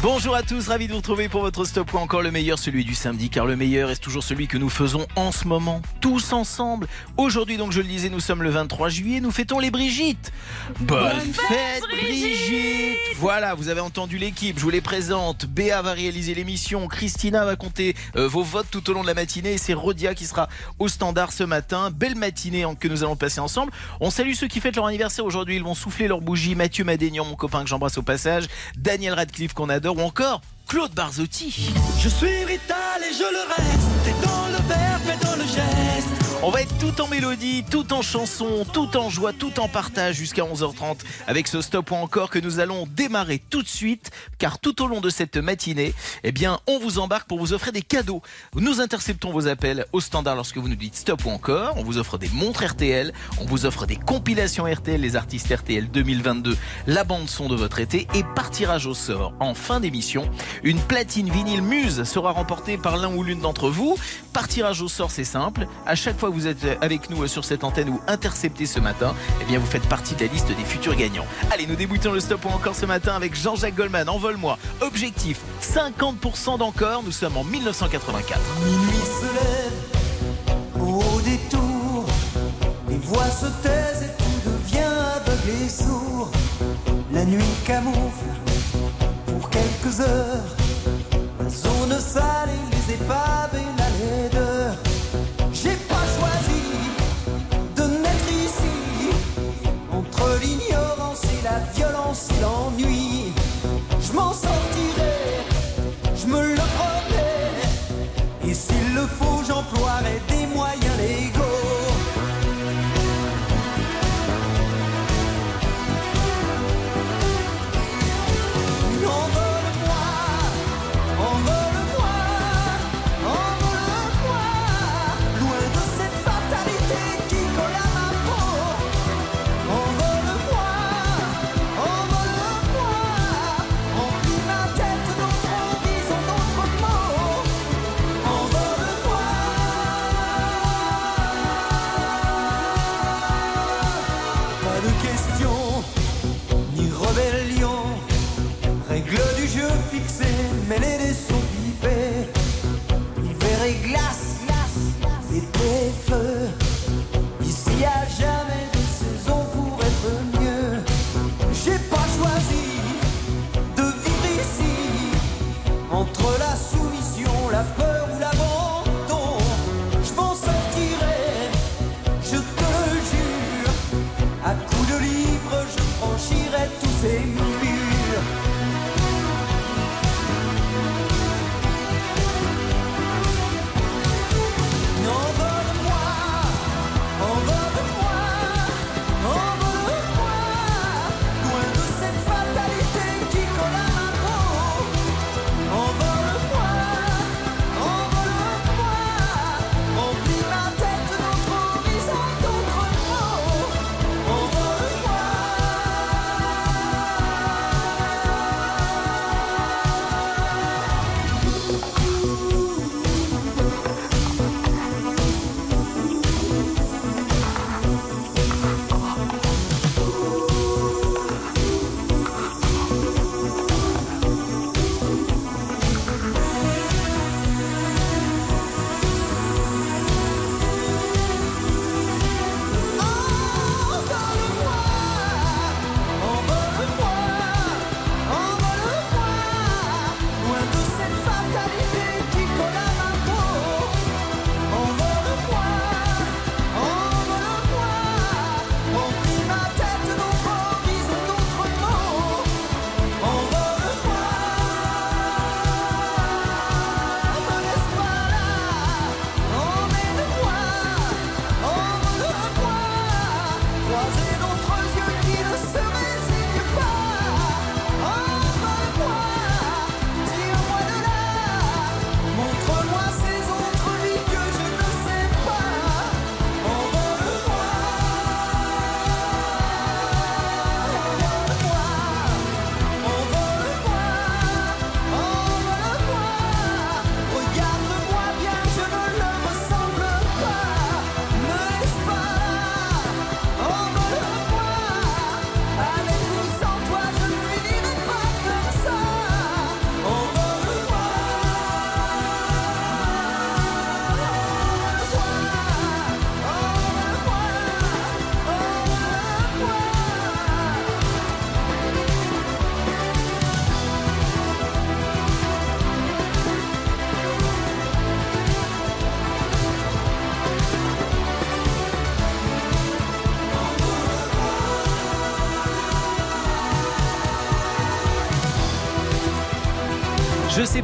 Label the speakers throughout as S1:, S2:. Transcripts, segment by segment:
S1: Bonjour à tous, ravi de vous retrouver pour votre stop ou encore le meilleur, celui du samedi, car le meilleur est toujours celui que nous faisons en ce moment, tous ensemble. Aujourd'hui, donc, je le disais, nous sommes le 23 juillet, nous fêtons les Brigitte. Bonne, fête, Brigitte. Voilà, vous avez entendu l'équipe, je vous les présente. Béa va réaliser l'émission, Christina va compter euh, vos votes tout au long de la matinée, et c'est Rodia qui sera au standard ce matin. Belle matinée que nous allons passer ensemble. On salue ceux qui fêtent leur anniversaire aujourd'hui, ils vont souffler leur bougie. Mathieu Madénian, mon copain que j'embrasse au passage. Daniel Radcliffe qu'on adore ou encore Claude Barzotti.
S2: Je suis vital et je le reste. Et dans le verbe et dans le geste.
S1: On va être tout en mélodie, tout en chanson, tout en joie, tout en partage jusqu'à 11h30 avec ce stop ou encore que nous allons démarrer tout de suite car tout au long de cette matinée, eh bien, on vous embarque pour vous offrir des cadeaux. Nous interceptons vos appels au standard lorsque vous nous dites stop ou encore. On vous offre des montres RTL, on vous offre des compilations RTL, les artistes RTL 2022, la bande son de votre été et par tirage au sort en fin d'émission, une platine vinyle Muse sera remportée par l'un ou l'une d'entre vous. Par tirage au sort, c'est simple. À chaque fois vous êtes avec nous sur cette antenne ou intercepté ce matin, eh bien vous faites partie de la liste des futurs gagnants. Allez, nous débutons le stop ou encore ce matin avec Jean-Jacques Goldman. Envole-moi. Objectif 50% d'encore. Nous sommes en 1984.
S2: Minuit se lève au détour. Les voix se taisent et tout devient aveugle et sourd. La nuit camoufle pour quelques heures. La zone sale et les épaves la violence l'ennui. Je m'en sortirai,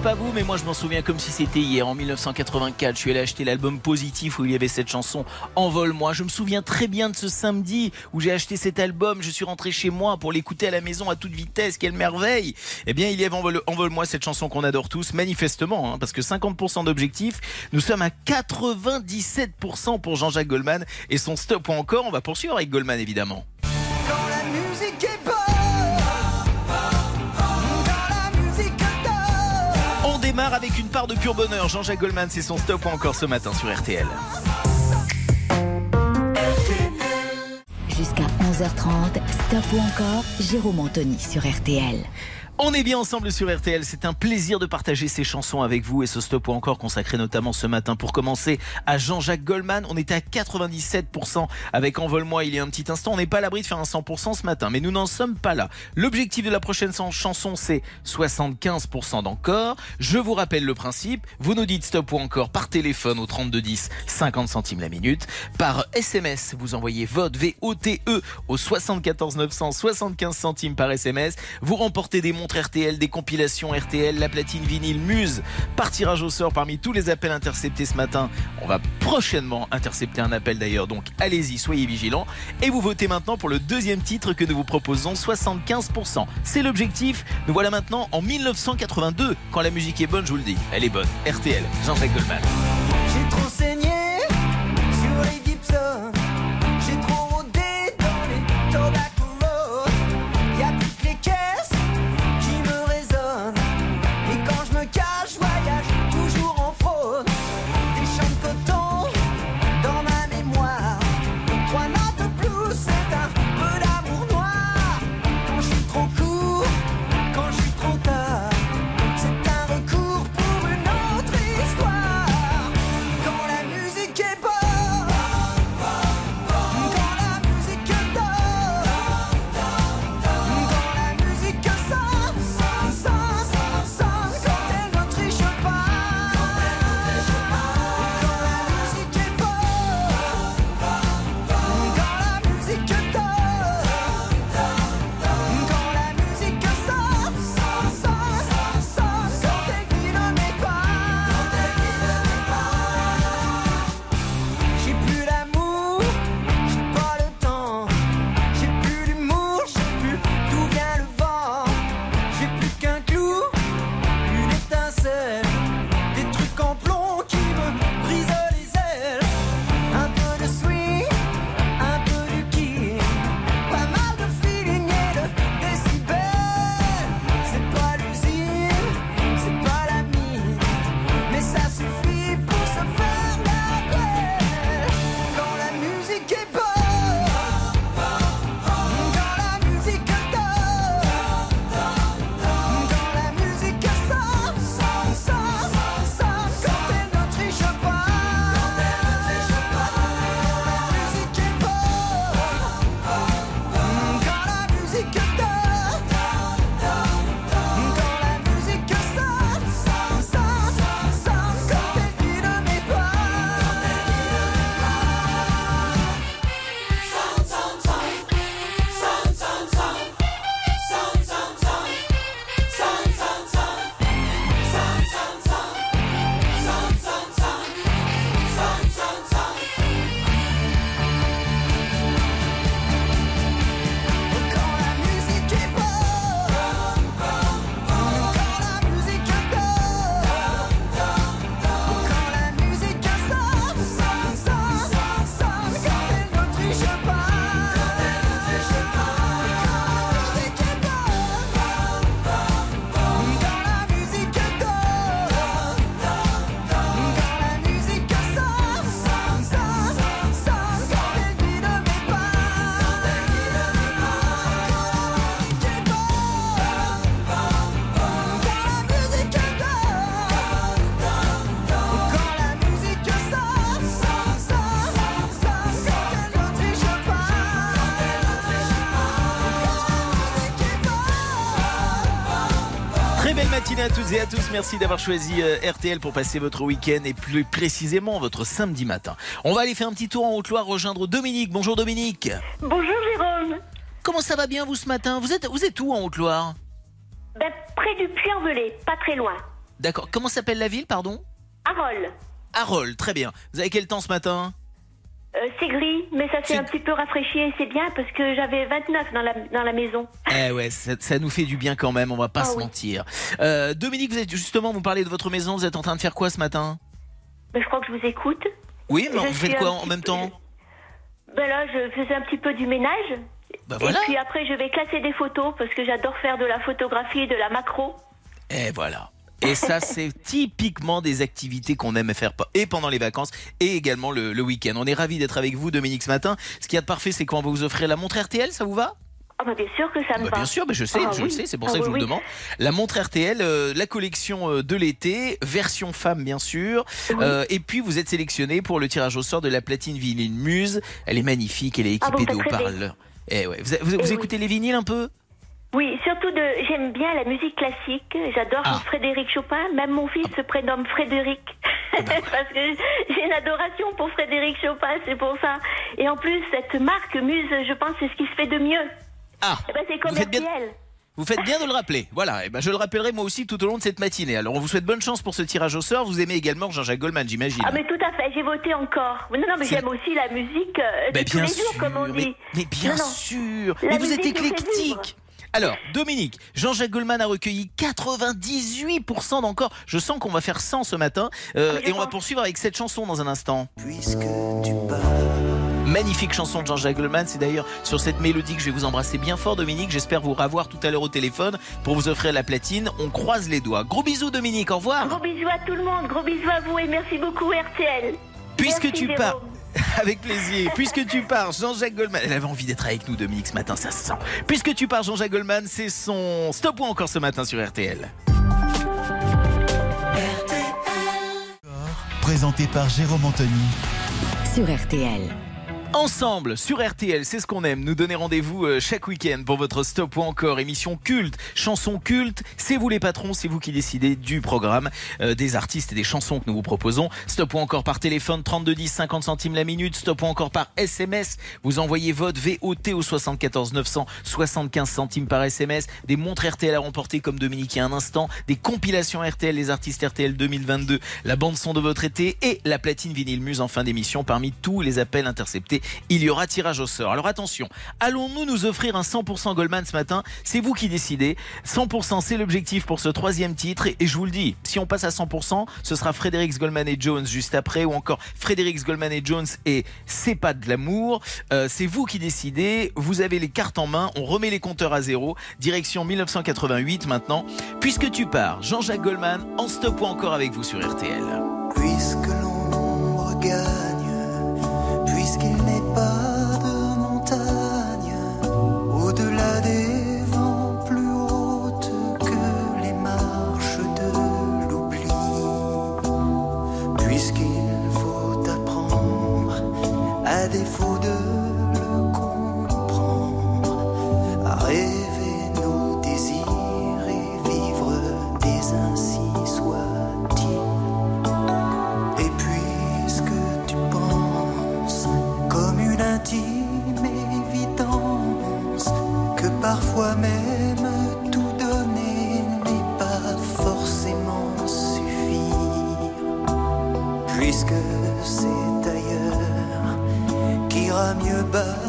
S1: pas vous, mais moi je m'en souviens comme si c'était hier, en 1984. Je suis allé acheter l'album Positif où il y avait cette chanson Envole-moi. Je me souviens très bien de ce samedi où j'ai acheté cet album. Je suis rentré chez moi pour l'écouter à la maison à toute vitesse. Quelle merveille Eh bien, il y avait Envole-moi, cette chanson qu'on adore tous, manifestement, hein, parce que 50% d'objectifs. Nous sommes à 97% pour Jean-Jacques Goldman et son stop ou encore. On va poursuivre avec Goldman évidemment. Avec une part de pur bonheur. Jean-Jacques Goldman, c'est son stop encore ce matin sur RTL.
S3: Jusqu'à 11h30, Stop ou encore, Jérôme Anthony sur RTL.
S1: On est bien ensemble sur RTL, c'est un plaisir de partager ces chansons avec vous et ce stop encore consacré notamment ce matin pour commencer à Jean-Jacques Goldman. On était à 97% avec Envole-moi il y a un petit instant. On n'est pas à l'abri de faire un 100% ce matin, mais nous n'en sommes pas là. L'objectif de la prochaine chanson, c'est 75% d'encore. Je vous rappelle le principe. Vous nous dites stop ou encore par téléphone au 3210, 50 centimes la minute. Par SMS, vous envoyez vote V-O-T-E au 74 900, 75 centimes par SMS. Vous remportez des montres RTL, des compilations RTL, la platine vinyle Muse. Par tirage au sort parmi tous les appels interceptés ce matin. On va prochainement intercepter un appel d'ailleurs, donc allez-y, soyez vigilants. Et vous votez maintenant pour le deuxième titre que nous vous proposons, 75%. C'est l'objectif. Nous voilà maintenant en 1982. Quand la musique est bonne, je vous le dis, elle est bonne. RTL, Jean-Jacques Goldman.
S2: j'ai. Toutes et
S1: à tous. Merci d'avoir choisi euh, RTL pour passer votre week-end et plus précisément votre samedi matin. On va aller faire un petit tour en Haute-Loire rejoindre Dominique. Bonjour Dominique.
S4: Bonjour Jérôme.
S1: Comment ça va bien vous ce matin? Vous êtes vous êtes où en Haute-Loire?
S4: Ben, près du Puy-en-Velay, pas très loin.
S1: D'accord. Comment s'appelle la ville, pardon?
S4: Arol.
S1: Arol, très bien. Vous avez quel temps ce matin?
S4: Euh, c'est gris, mais ça s'est
S1: C'est-
S4: un petit peu rafraîchi et c'est bien parce que j'avais 29 dans la, dans la maison.
S1: Eh ouais, ça, ça nous fait du bien quand même, on va pas
S4: Ah
S1: se
S4: oui.
S1: mentir. Euh, Dominique, vous êtes justement, vous parlez de votre maison, vous êtes en train de faire quoi ce matin?
S4: Mais je crois que je vous écoute.
S1: Oui, mais
S4: Je
S1: vous faites quoi en même temps?
S4: Ben là, je faisais un petit peu du ménage.
S1: Bah voilà.
S4: Et puis après, je vais classer des photos parce que j'adore faire de la photographie et de la macro.
S1: Et voilà. Et ça, c'est typiquement des activités qu'on aime faire et pendant les vacances et également le, le week-end. On est ravis d'être avec vous, Dominique, ce matin. Ce qu'il y a de parfait, c'est qu'on va vous offrir la montre RTL, ça vous va?
S4: Ah bah bien sûr que ça me
S1: Bah,
S4: va.
S1: Bien sûr, bah, je sais,
S4: Ah
S1: je
S4: oui.
S1: le sais, c'est pour
S4: Ah
S1: ça que je
S4: oui,
S1: vous le demande. La montre RTL, euh, la collection euh, de l'été, version femme bien sûr. Euh, et puis vous êtes sélectionné pour le tirage au sort de la platine vinyle Muse. Elle est magnifique, elle est
S4: Ah,
S1: équipée de
S4: faites rêver.
S1: haut-parleurs. Eh ouais. Vous, vous- vous
S4: Eh
S1: écoutez les vinyles un peu?
S4: Oui, surtout de, j'aime bien la musique classique. J'adore
S1: Ah.
S4: Frédéric Chopin. Même mon fils se prénomme Frédéric.
S1: Eh ben,
S4: Parce que j'ai une adoration pour Frédéric Chopin, c'est pour ça. Et en plus, cette marque Muse, je pense, c'est ce qui se fait de mieux.
S1: Ah
S4: Eh ben, c'est
S1: Vous faites bien-
S4: commercial.
S1: Vous faites bien de le rappeler. Voilà, et ben je le rappellerai moi aussi tout au long de cette matinée. Alors on vous souhaite bonne chance pour ce tirage au sort. Vous aimez également Jean-Jacques Goldman, j'imagine.
S4: Ah, mais tout à fait, j'ai voté encore. Non, non, mais j'aime aussi la musique euh, de
S1: Ben,
S4: tous
S1: bien
S4: les
S1: sûr,
S4: jours, comme on dit.
S1: mais bien
S4: Non, non.
S1: sûr.
S4: La
S1: mais vous êtes éclectique. Alors, Dominique, Jean-Jacques Goldman a recueilli 98% d'encore. Je sens qu'on va faire 100 ce matin. Euh,
S4: Ah,
S1: et on va poursuivre avec cette chanson dans un instant.
S5: Puisque tu pars,
S1: Magnifique chanson de Jean-Jacques Goldman. C'est d'ailleurs sur cette mélodie que je vais vous embrasser bien fort, Dominique. J'espère vous revoir tout à l'heure au téléphone pour vous offrir la platine. On croise les doigts. Gros bisous, Dominique. Au revoir.
S4: Gros bisous à tout le monde, gros bisous à vous et merci beaucoup RTL.
S1: Puisque
S4: Merci,
S1: tu
S4: Jérôme.
S1: pars. Avec plaisir. Puisque tu pars, Jean-Jacques Goldman. Elle avait envie d'être avec nous, Dominique, ce matin, ça se sent. Puisque tu pars, Jean-Jacques Goldman, c'est son stop ou encore ce matin sur RTL.
S6: Présenté par Jérôme Anthony.
S3: sur RTL.
S1: Ensemble sur RTL, c'est ce qu'on aime. Nous donner rendez-vous euh, chaque week-end pour votre stop ou encore émission culte, chanson culte. C'est vous les patrons, c'est vous qui décidez du programme, euh, des artistes et des chansons que nous vous proposons. Stop ou encore par téléphone 32 10 50 centimes la minute. Stop ou encore par SMS. Vous envoyez votre VOT au 74 900 75 centimes par SMS. Des montres RTL à remporter comme Dominique il y a un instant. Des compilations RTL, les artistes RTL 2022, la bande son de votre été et la platine vinyle muse en fin d'émission parmi tous les appels interceptés il y aura tirage au sort. Alors attention, allons-nous nous offrir un 100% Goldman ce matin? C'est vous qui décidez. 100% c'est l'objectif pour ce troisième titre et je vous le dis, si on passe à 100%, ce sera Frédéric Goldman et Jones juste après ou encore Frédéric Goldman et Jones et C'est pas de l'amour. Euh, c'est vous qui décidez, vous avez les cartes en main, on remet les compteurs à zéro. Direction 1988 maintenant. Puisque tu pars, Jean-Jacques Goldman en stop ou encore avec vous sur RTL.
S5: puisque gagne, à défaut de le comprendre, à rêver nos désirs et vivre des ainsi soit-il. Et puisque tu penses comme une intime évidence que parfois même mieux battre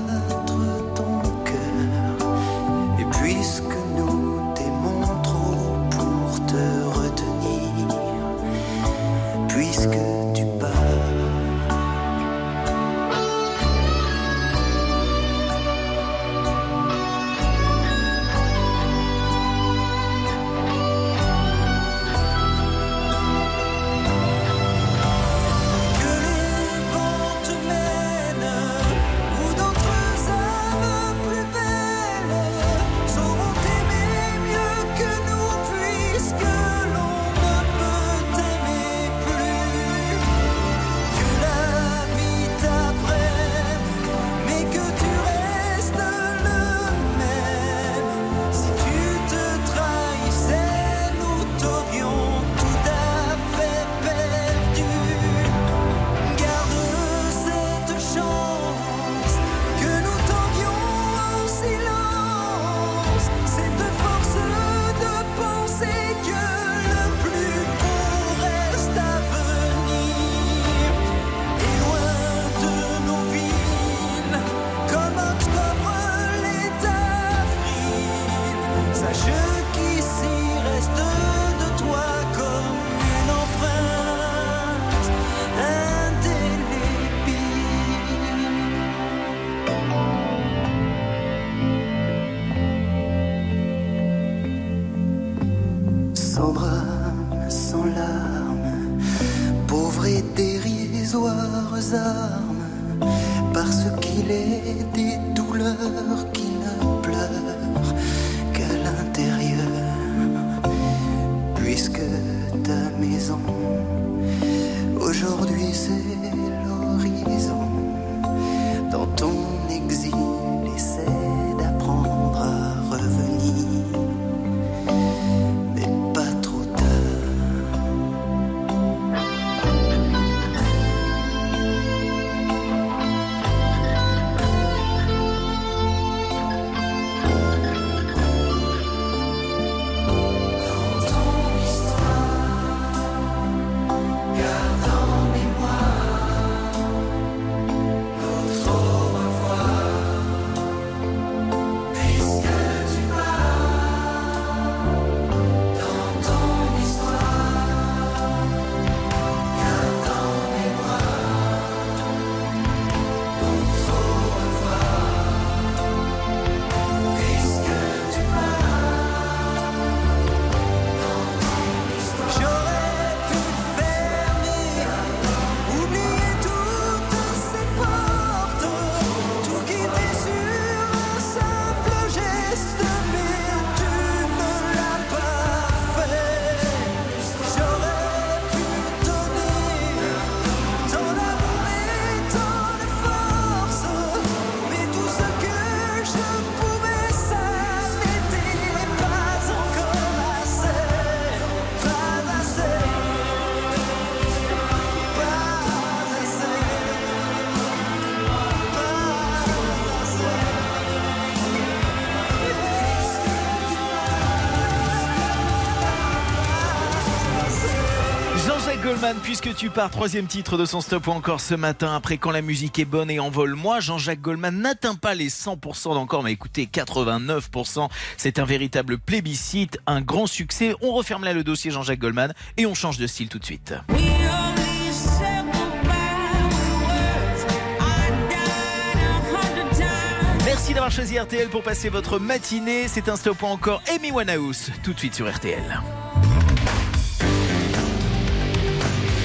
S1: Goldman, puisque tu pars, troisième titre de son stop ou encore ce matin, après quand la musique est bonne et envole moi, Jean-Jacques Goldman n'atteint pas les 100% d'encore, mais écoutez, 89%, c'est un véritable plébiscite, un grand succès. On referme là le dossier Jean-Jacques Goldman et on change de style tout de suite. Merci d'avoir choisi RTL pour passer votre matinée. C'est un stop ou encore Amy Winehouse, tout de suite sur RTL.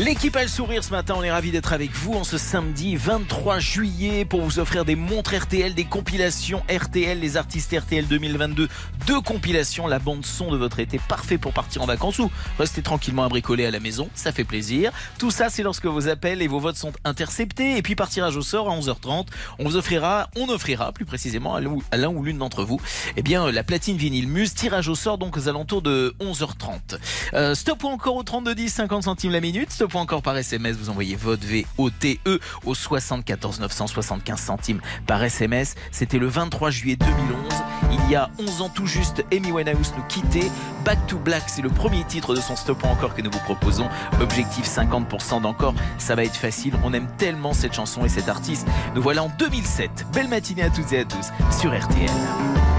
S1: L'équipe a le sourire ce matin, on est ravis d'être avec vous en ce samedi 23 juillet pour vous offrir des montres RTL, des compilations RTL, les artistes RTL 2022, deux compilations, la bande son de votre été, parfait pour partir en vacances ou rester tranquillement à bricoler à la maison, ça fait plaisir. Tout ça c'est lorsque vos appels et vos votes sont interceptés et puis par tirage au sort à 11h30, on vous offrira, on offrira plus précisément à l'un ou- l'une d'entre vous, eh bien la platine vinyle Muse, tirage au sort donc aux alentours de 11h30. Euh, stop ou encore au 3210, 50 centimes la minute. Ou encore par SMS, vous envoyez vote VOTE au 74 975 centimes par SMS. C'était le 23 juillet 2011. Il y a 11 ans tout juste, Amy Winehouse nous quittait. Back to Black, c'est le premier titre de son Stop encore que nous vous proposons. Objectif 50% d'encore, ça va être facile. On aime tellement cette chanson et cet artiste. Nous voilà en 2007. Belle matinée à toutes et à tous sur RTL.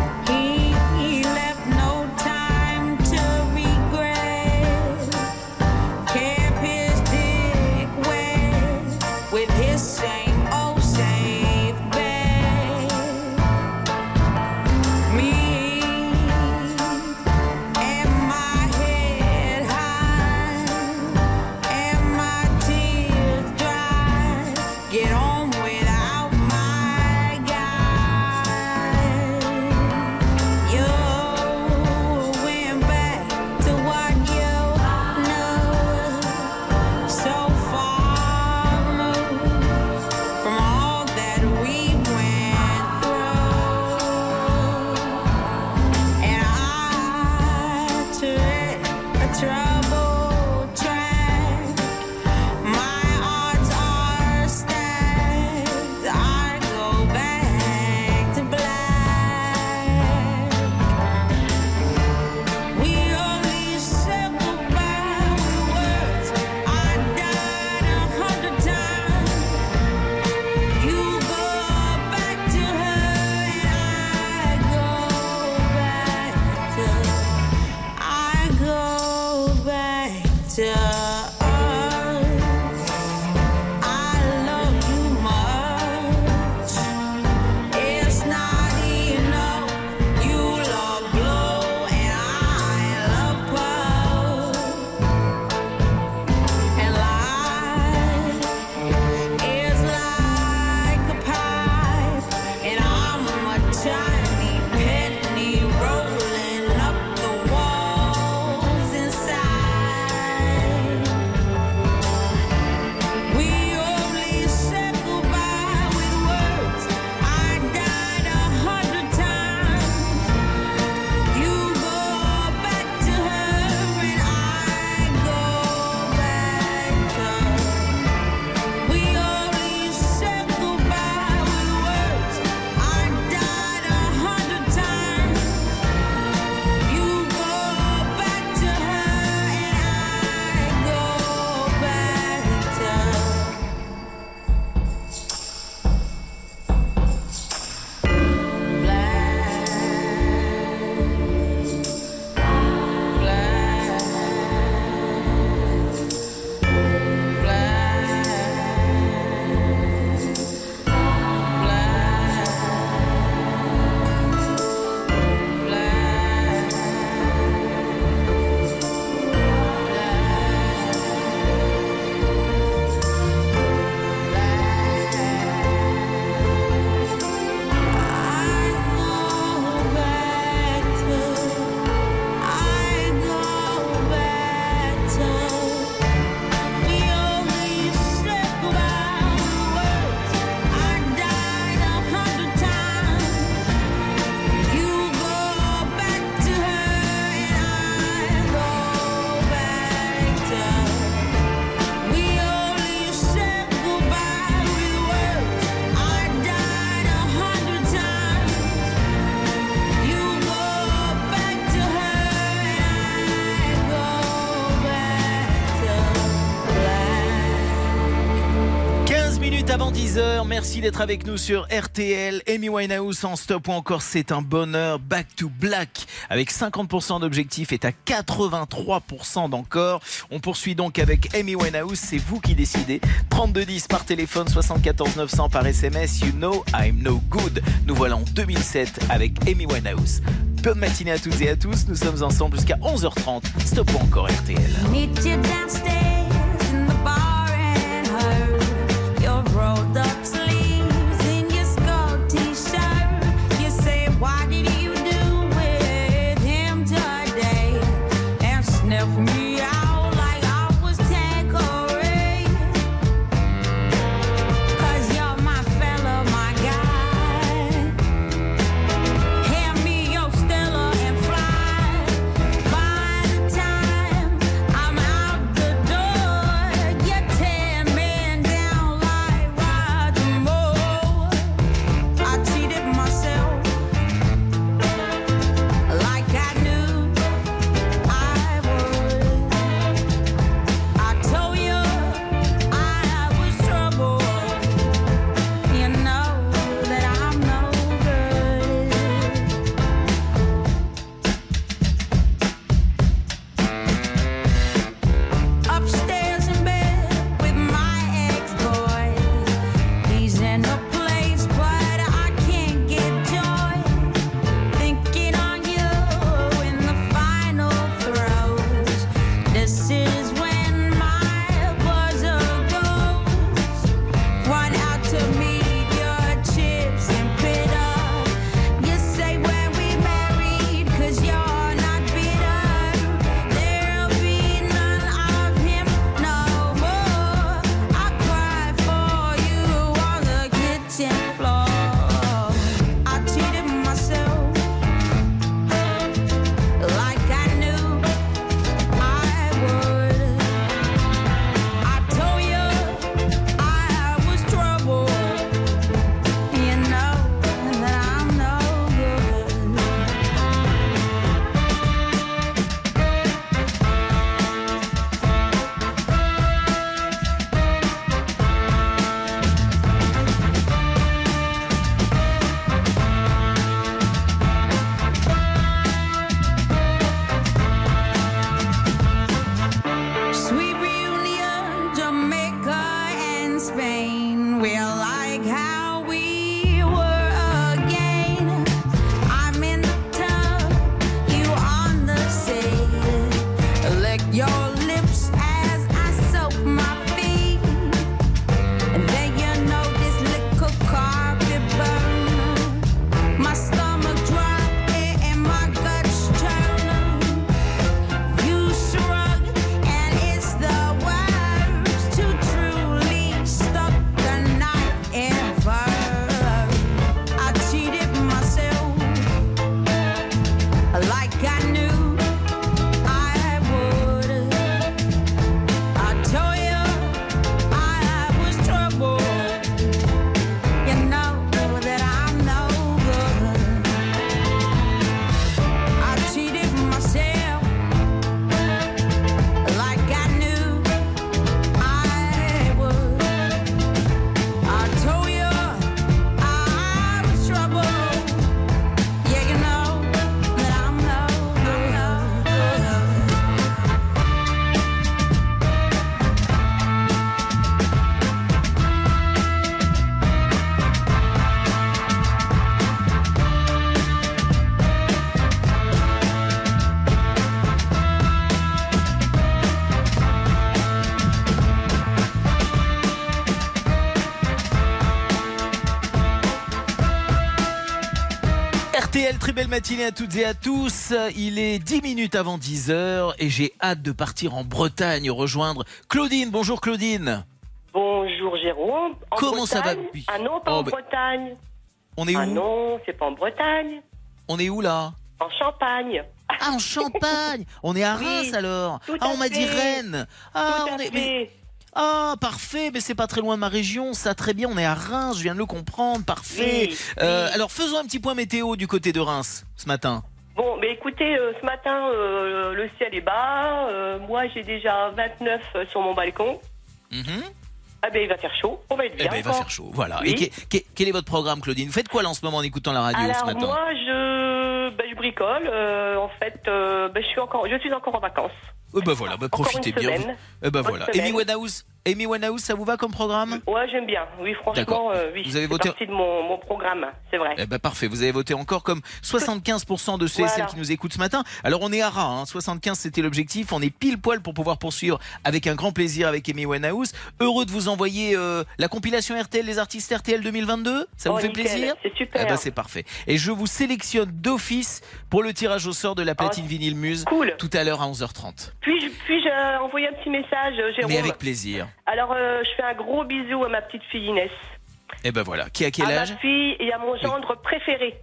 S7: tell merci d'être avec nous sur RTL. Amy Winehouse en stop ou encore c'est un bonheur. Back to Black avec 50% d'objectifs est à 83% d'encore. On poursuit donc avec Amy Winehouse, c'est vous qui décidez. 3210 par téléphone, 74 900 par SMS. You know I'm no good. Nous voilà en 2007 avec Amy Winehouse. Bonne matinée à toutes et à tous. Nous sommes ensemble jusqu'à 11h30. Stop ou encore RTL. Belle matinée à toutes et à tous. Il est 10 minutes avant 10h et j'ai hâte de partir en Bretagne rejoindre Claudine. Bonjour Claudine.
S8: Bonjour Jérôme. En
S7: Comment ça va
S8: Ah non, pas
S7: Oh,
S8: en
S7: bah-
S8: Bretagne.
S7: On est où
S8: Ah non, c'est pas en Bretagne.
S7: On est où là?
S8: En Champagne.
S7: Ah, en Champagne On est à
S8: Oui,
S7: Reims alors Ah, on m'a dit. Rennes Ah,
S8: Tout à
S7: on est...
S8: fait.
S7: mais- Ah, parfait, mais c'est pas très loin de ma région, ça très bien, on est à Reims, je viens de le comprendre, parfait.
S8: Oui,
S7: Euh,
S8: oui.
S7: alors faisons un petit point météo du côté de Reims ce matin.
S8: Bon, mais écoutez, euh, ce matin, euh, le ciel est bas. Euh, moi, j'ai déjà 29 sur mon balcon.
S7: Mhm.
S8: Ah ben il va faire chaud, on va être
S1: Eh
S8: bien.
S1: ben, il va faire chaud. Voilà.
S8: Oui.
S1: Et que- que- quel est votre programme, Claudine? Vous faites quoi là en ce moment en écoutant la radio ce
S8: Alors
S1: matin?
S8: moi je, ben, je bricole. en fait, ben, je suis encore, je suis encore en vacances.
S1: Eh ben voilà, bah, profitez bien.
S8: semaine.
S1: Eh ben
S8: Bonne
S1: voilà. Amy Winehouse, Amy Winehouse, ça vous va comme programme?
S8: Ouais, j'aime bien. Oui, franchement, euh, oui.
S1: Vous avez voté-
S8: partie de mon, mon programme, c'est vrai.
S1: Eh ben parfait, vous avez voté encore comme 75% de ceux et
S8: Voilà.
S1: celles qui nous écoutent ce matin. Alors on est à ras, hein. 75 c'était l'objectif, on est pile poil pour pouvoir poursuivre avec un grand plaisir avec Amy Winehouse. Heureux de vous envoyer euh, la compilation RTL des artistes RTL 2022, ça vous
S8: Oh,
S1: fait
S8: nickel,
S1: plaisir?
S8: C'est super.
S1: Eh ben c'est parfait. Et je vous sélectionne d'office pour le tirage au sort de la platine vinyle Muse
S8: Oh, Cool.
S1: tout à l'heure à 11h30.
S8: Puis-je puis envoyer un petit message, euh, Jérôme
S1: Mais avec plaisir.
S8: Alors, euh, je fais un gros bisou à ma petite fille Inès.
S1: Eh ben voilà, qui a quel
S8: à
S1: âge
S8: ma fille et à mon gendre préféré.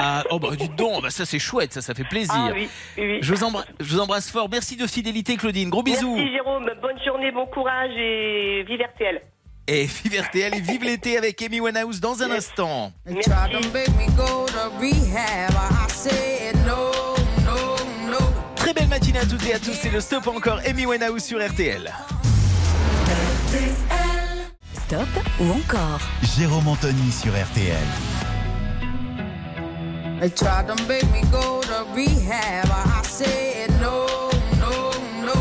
S1: Ah, oh bah dites donc, bah ça c'est chouette, ça ça fait plaisir.
S8: Ah oui, oui, oui.
S1: Je vous, embra- je vous embrasse fort. Merci de fidélité, Claudine. Gros bisous.
S8: Merci Jérôme, bonne journée, bon courage et vive RTL.
S1: Et vive RTL et vive l'été avec Amy Winehouse dans un instant. Très belle matinée à toutes et à tous. C'est le stop encore Amy Winehouse sur RTL.
S3: Stop ou encore
S6: Jérôme Anthony sur RTL.
S7: They tried to make me go to rehab. I said no, no, no.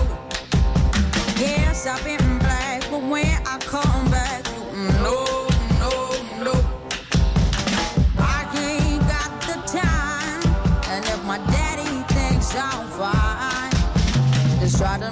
S7: Yes, I've been black, but when I come back, no, no, no. I ain't got the time, and if my daddy thinks I'm fine, just try to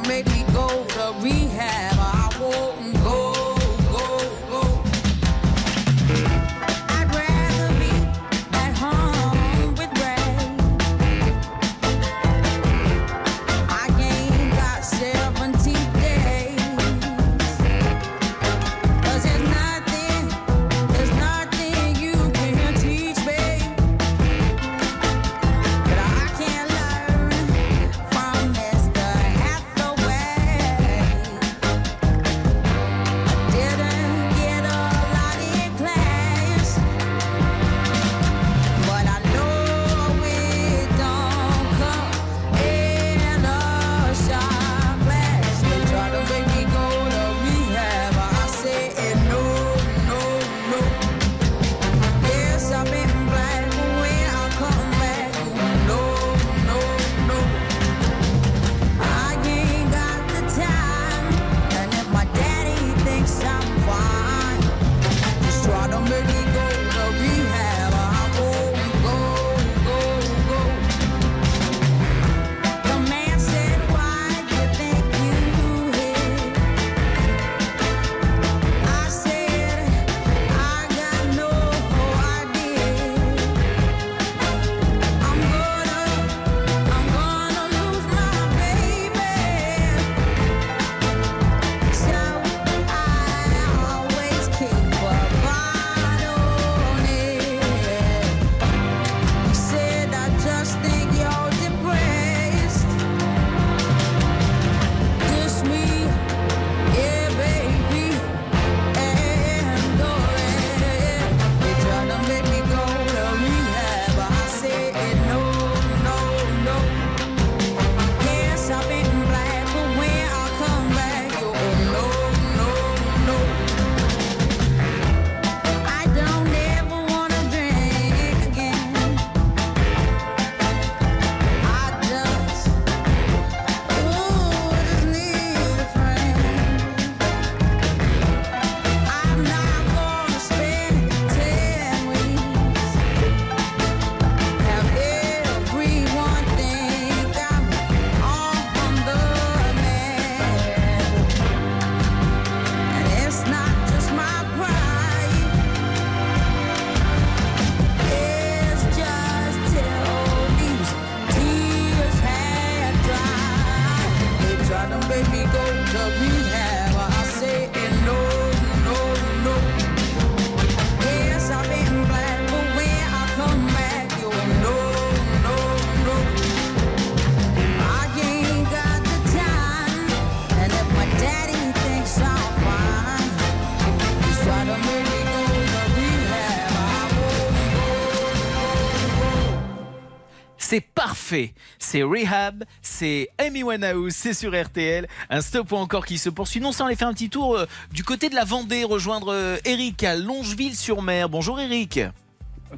S1: C'est parfait. C'est Rehab, c'est Amy Winehouse, c'est sur RTL. Un stop ou encore qui se poursuit. Non, ça, on allait faire un petit tour euh, du côté de la Vendée, rejoindre euh, Eric à Longeville-sur-Mer. Bonjour Eric.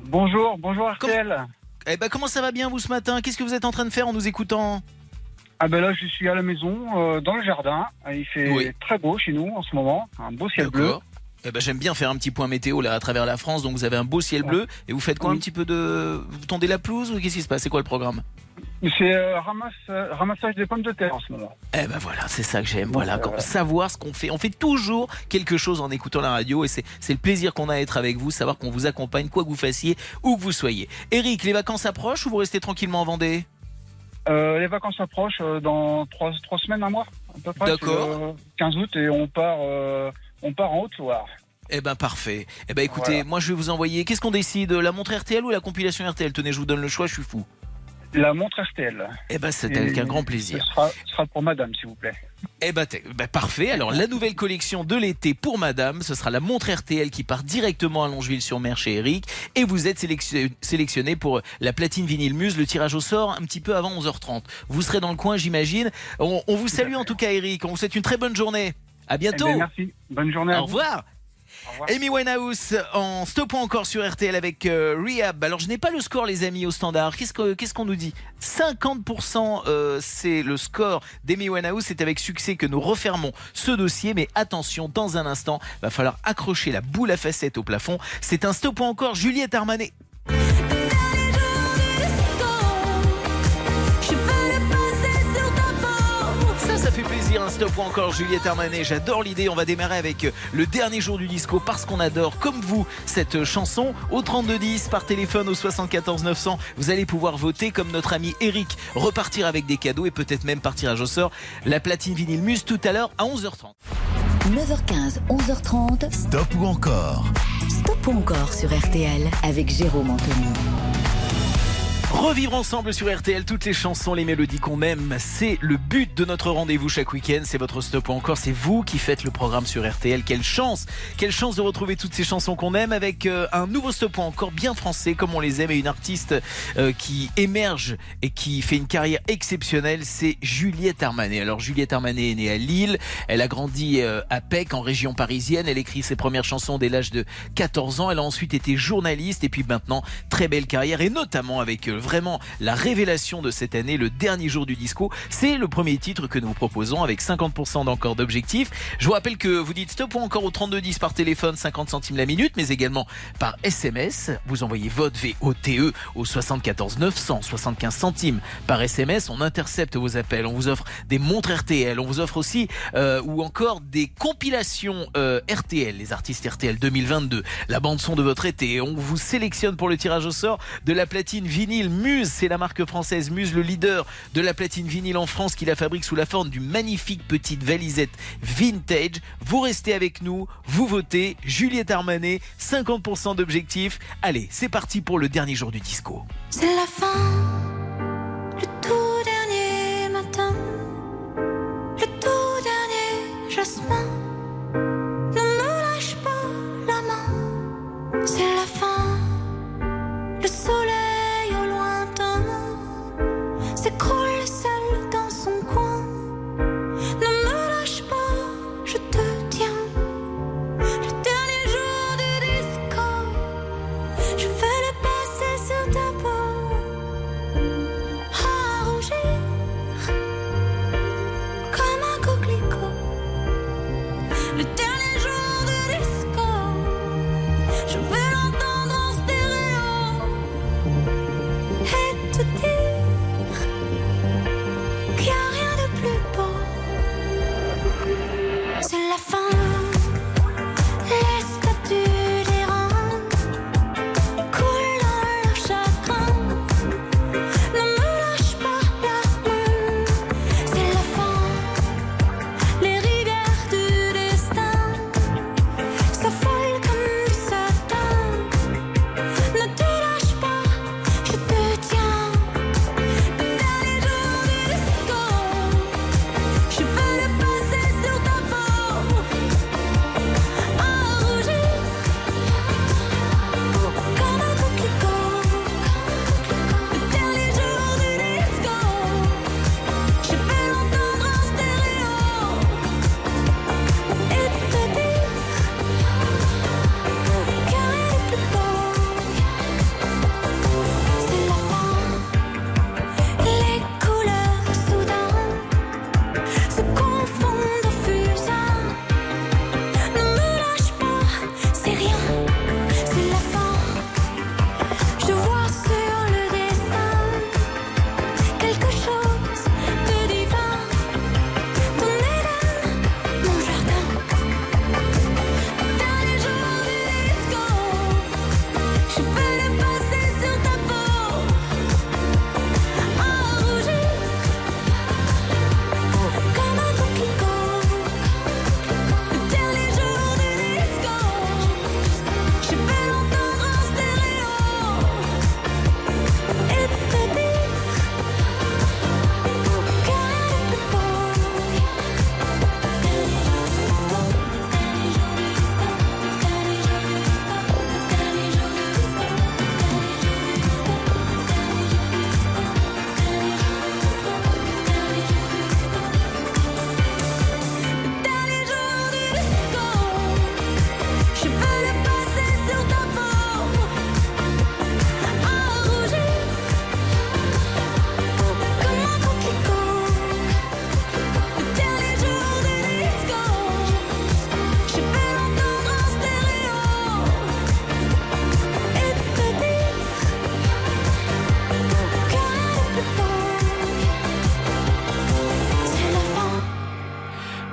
S9: Bonjour, bonjour RTL.
S1: Eh ben, comment ça va bien vous ce matin? Qu'est-ce que vous êtes en train de faire en nous écoutant?
S9: Ah ben là, je suis à la maison, euh, dans le jardin. Il fait
S1: Oui.
S9: très beau chez nous en ce moment, un beau ciel bleu.
S1: Eh ben, j'aime bien faire un petit point météo là à travers la France. Donc vous avez un beau ciel bleu et vous faites quoi
S9: Oui.
S1: un petit peu de vous tondez la pelouse ou qu'est-ce qui se passe? C'est quoi le programme?
S9: C'est euh, ramasse, euh, ramassage des pommes de terre en ce moment.
S1: Eh ben voilà, c'est ça que j'aime. Voilà, quand- savoir ce qu'on fait. On fait toujours quelque chose en écoutant la radio et c'est le plaisir qu'on a à être avec vous, savoir qu'on vous accompagne, quoi que vous fassiez, où que vous soyez. Eric, les vacances approchent ou vous restez tranquillement en Vendée?
S9: Euh, les vacances approchent dans trois, trois semaines, un mois à peu près.
S1: D'accord.
S9: C'est, euh, 15 août et on part, on part en Haute-Loire.
S1: Eh ben parfait. Eh ben écoutez,
S9: Voilà.
S1: moi je vais vous envoyer. Qu'est-ce qu'on décide? La montre RTL ou la compilation RTL Tenez, je vous donne le choix, je suis fou.
S9: La montre RTL.
S1: Eh ben c'est avec un grand plaisir.
S9: Ce sera, ce sera pour madame, s'il vous plaît.
S1: Eh ben, ben, parfait. Alors la nouvelle collection de l'été pour Madame, ce sera la montre RTL qui part directement à Longeville-sur-Mer chez Eric. Et vous êtes sélection- sélectionné pour la platine vinyle Muse, le tirage au sort un petit peu avant 11h30. Vous serez dans le coin, j'imagine. On, on vous salue en tout cas, Eric. On vous souhaite une très bonne journée. À
S9: Eh
S1: bientôt.
S9: ben, merci. Bonne journée à
S1: Au
S9: vous.
S1: revoir. Amy Winehouse en stoppant encore sur RTL avec euh, Rehab. Alors je n'ai pas le score les amis au standard. Qu'est-ce que- qu'est-ce qu'on nous dit? 50% euh, c'est le score d'Amy Winehouse. C'est avec succès que nous refermons ce dossier. Mais attention, dans un instant, va falloir accrocher la boule à facettes au plafond. C'est un stop encore Juliette Armanet. Un stop ou encore Juliette Armanet. J'adore l'idée. On va démarrer avec le dernier jour du disco parce qu'on adore, comme vous, cette chanson. Au 3210, par téléphone au 74 900, vous allez pouvoir voter comme notre ami Eric, repartir avec des cadeaux et peut-être même partir à sort la platine vinyle Muse tout à l'heure à 11h30.
S3: 9h15, 11h30.
S6: Stop ou encore?
S3: Stop ou encore sur RTL avec Jérôme Anthony.
S1: Revivre ensemble sur RTL toutes les chansons, les mélodies qu'on aime, c'est le but de notre rendez-vous chaque week-end. C'est votre stop ou encore, c'est vous qui faites le programme sur RTL. Quelle chance, quelle chance de retrouver toutes ces chansons qu'on aime avec euh, un nouveau stop ou encore bien français comme on les aime et une artiste euh, qui émerge et qui fait une carrière exceptionnelle. C'est Juliette Armanet. Alors Juliette Armanet est née à Lille, elle a grandi euh, à Pec en région parisienne. Elle écrit ses premières chansons dès l'âge de 14 ans. Elle a ensuite été journaliste et puis maintenant très belle carrière et notamment avec vraiment la révélation de cette année, le dernier jour du disco. C'est le premier titre que nous vous proposons avec 50% d'encore d'objectifs. Je vous rappelle que vous dites stop encore au 3210 par téléphone, 50 centimes la minute, mais également par SMS. Vous envoyez vote VOTE au 74 900, 75 centimes par SMS. On intercepte vos appels. On vous offre des montres RTL. On vous offre aussi euh, ou encore des compilations euh, RTL, les artistes RTL 2022, la bande son de votre été. On vous sélectionne pour le tirage au sort de la platine vinyle Muse. C'est la marque française Muse, le leader de la platine vinyle en France qui la fabrique sous la forme d'une magnifique petite valisette vintage. Vous restez avec nous, vous votez. Juliette Armanet, 50% d'objectifs. Allez, c'est parti pour le dernier jour du disco.
S7: C'est la fin, le tout dernier matin, le tout dernier jasmin. C'est la fin, le soleil corner.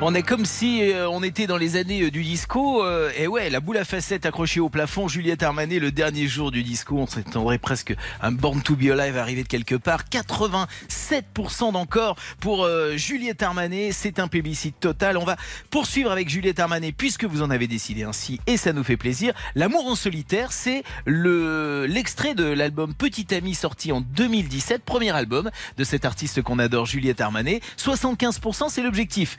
S1: On est comme si euh, on était dans les années euh, du disco. euh, et ouais, la boule à facettes accrochée au plafond, Juliette Armanet, le dernier jour du disco. On s'attendrait presque un Born to be Alive arrivé de quelque part. 87% d'encore pour Juliette Armanet. C'est un plébiscite total. On va poursuivre avec Juliette Armanet puisque vous en avez décidé ainsi et ça nous fait plaisir. L'amour en solitaire, c'est le l'extrait de l'album Petit Ami sorti en 2017, premier album de cette artiste qu'on adore, Juliette Armanet. 75%, c'est l'objectif.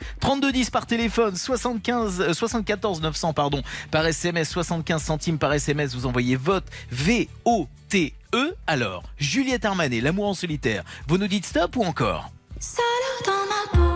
S1: 3210 par téléphone, 75, euh, 74 900 pardon par SMS, 75 centimes par SMS. Vous envoyez vote V O T E. Alors, Juliette Armanet, l'amour en solitaire. Vous nous dites stop ou encore?
S10: Dans ma peau,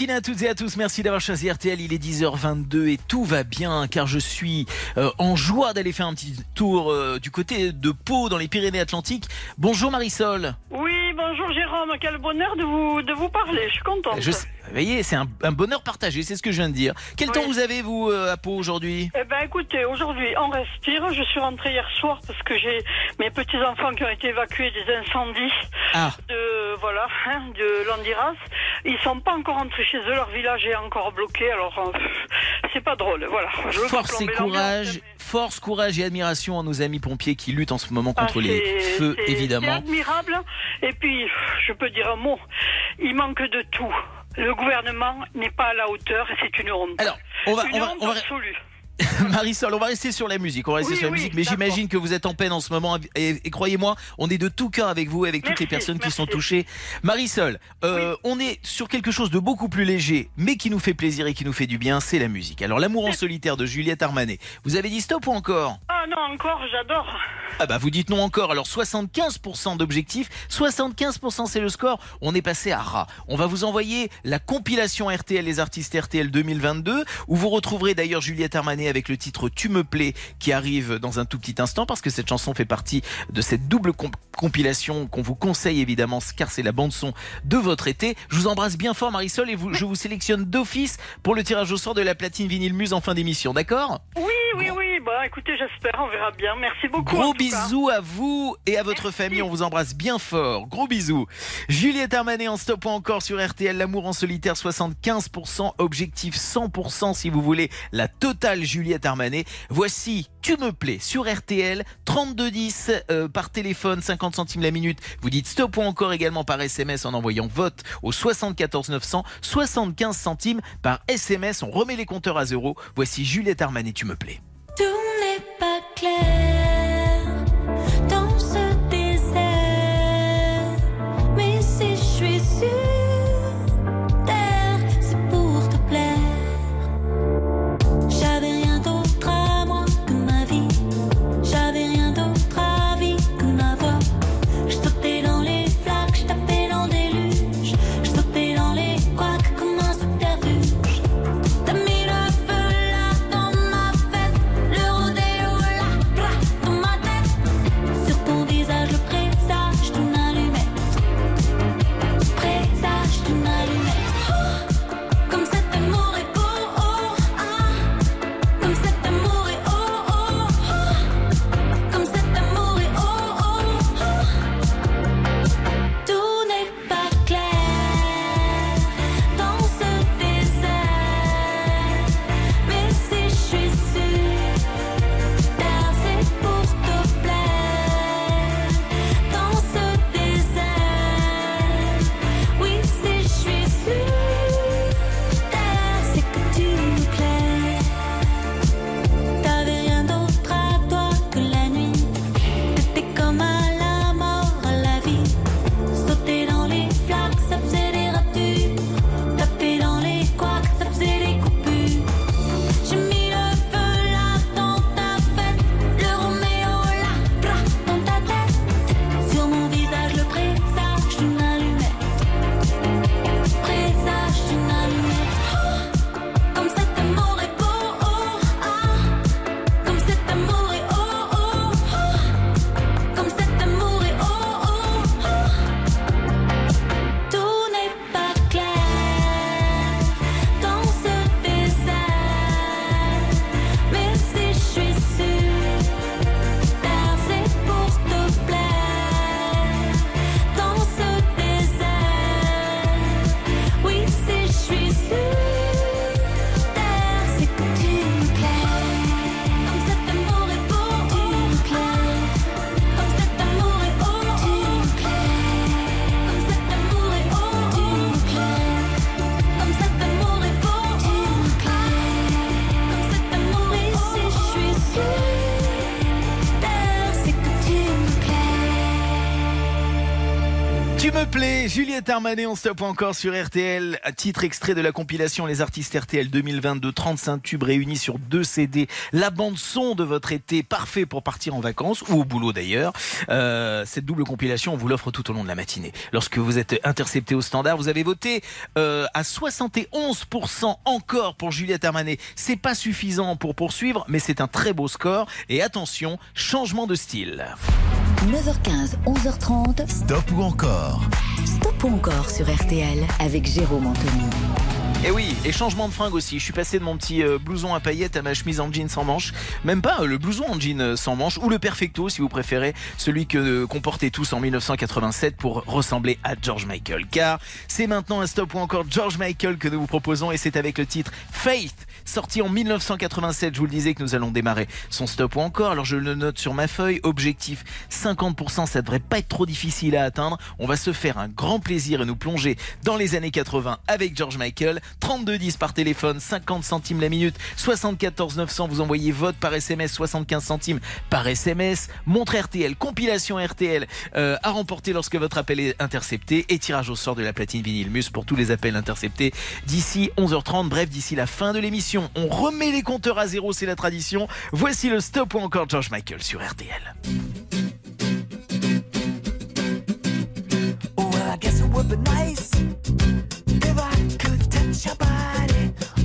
S1: matinée à toutes et à tous. Merci d'avoir choisi RTL. Il est 10h22 et tout va bien car je suis euh, en joie d'aller faire un petit tour euh, du côté de Pau dans les Pyrénées-Atlantiques. Bonjour Marisol.
S11: Oui, bonjour Jérôme, quel bonheur de vous, de vous parler, je suis contente.
S1: Je voyez, c'est un, un bonheur partagé, c'est ce que je viens de dire. Quel
S11: Oui.
S1: temps vous avez vous euh, à Pau aujourd'hui?
S11: Eh ben écoutez, aujourd'hui on respire. Je suis rentrée hier soir parce que j'ai mes petits enfants qui ont été évacués des incendies
S1: Ah,
S11: de voilà hein, de Landiras. Ils sont pas encore rentrés chez eux. Leur village est encore bloqué. Alors euh, c'est pas drôle. Voilà. Je
S1: force et courage,
S11: mais-
S1: force, courage et admiration à nos amis pompiers qui luttent en ce moment
S11: Ah,
S1: contre les feux,
S11: c'est- C'est
S1: évidemment.
S11: admirable. Et puis, je peux dire un mot. Il manque de tout. Le gouvernement n'est pas à la hauteur et c'est une honte.
S1: Alors, on va,
S11: une
S1: on va,
S11: honte
S1: on va,
S11: absolue.
S1: Marisol, on va rester sur la musique. On va rester
S11: Oui,
S1: sur la
S11: oui,
S1: musique, mais j'imagine que vous êtes en peine en ce moment. Et, et croyez-moi, on est de tout cœur avec vous, et avec toutes les personnes qui sont touchées. Marisol, euh, on est sur quelque chose de beaucoup plus léger, mais qui nous fait plaisir et qui nous fait du bien. C'est la musique. Alors, l'amour en solitaire de Juliette Armanet. Vous avez dit stop ou encore?
S11: Ah non, encore, j'adore.
S1: Ah bah vous dites non encore. Alors 75% d'objectifs, 75% c'est le score. On est passé à ras. On va vous envoyer la compilation RTL les artistes RTL 2022 où vous retrouverez d'ailleurs Juliette Armanet avec le titre Tu me plais qui arrive dans un tout petit instant parce que cette chanson fait partie de cette double comp- compilation qu'on vous conseille évidemment car c'est la bande son de votre été. Je vous embrasse bien fort Marisol et vous, je vous sélectionne d'office pour le tirage au sort de la platine vinyle Muse en fin d'émission, d'accord?
S11: Oui, oui, oui. Bah écoutez, j'espère. on verra bien. Merci beaucoup.
S1: Gros
S11: cas.
S1: bisous à vous et à votre famille. On vous embrasse bien fort. Gros bisous. Juliette Armanet en stop encore sur RTL. L'amour en solitaire 75%. Objectif 100% si vous voulez la totale Juliette Armanet. Voici Tu me plais sur RTL. 3210 euh, par téléphone, 50 centimes la minute. Vous dites stop ou encore également par SMS en envoyant vote au 74 900. 75 centimes par SMS. On remet les compteurs à zéro. Voici Juliette Armanet. Tu me plais.
S10: Tout n'est pas clair Tu me plais,
S1: Juliette Armanet, on stoppe encore sur RTL. À titre extrait de la compilation Les artistes RTL 2022, 35 tubes réunis sur deux CD. La bande son de votre été, parfait pour partir en vacances ou au boulot d'ailleurs. Euh, cette double compilation, on vous l'offre tout au long de la matinée. Lorsque vous êtes intercepté au standard, vous avez voté euh, à 71% encore pour Juliette Armanet. C'est pas suffisant pour poursuivre, mais c'est un très beau score. Et attention, changement de style.
S3: 9h15, 11h30.
S6: Stop ou encore?
S3: Stop ou encore sur RTL avec Jérôme Anthony.
S1: Et oui, et changement de fringue aussi. Je suis passé de mon petit euh, blouson à paillettes à ma chemise en jean sans manches. Même pas euh, le blouson en jean euh, sans manches ou le perfecto si vous préférez, celui que qu'on portait tous en 1987 pour ressembler à George Michael. Car c'est maintenant un stop ou encore George Michael que nous vous proposons et c'est avec le titre Faith, sorti en 1987. Je vous le disais que nous allons démarrer son stop ou encore. Alors je le note sur ma feuille. Objectif 50%, ça devrait pas être trop difficile à atteindre. On va se faire un grand plaisir et nous plonger dans les années 80 avec George Michael. 3210 par téléphone, 50 centimes la minute, 74 900. Vous envoyez vote par SMS, 75 centimes par SMS. Montre RTL, compilation RTL euh, à remporter lorsque votre appel est intercepté et tirage au sort de la platine vinyle Mus pour tous les appels interceptés d'ici 11h30. Bref, d'ici la fin de l'émission, on remet les compteurs à zéro, c'est la tradition. Voici le stop ou encore George Michael sur RTL.
S2: Body.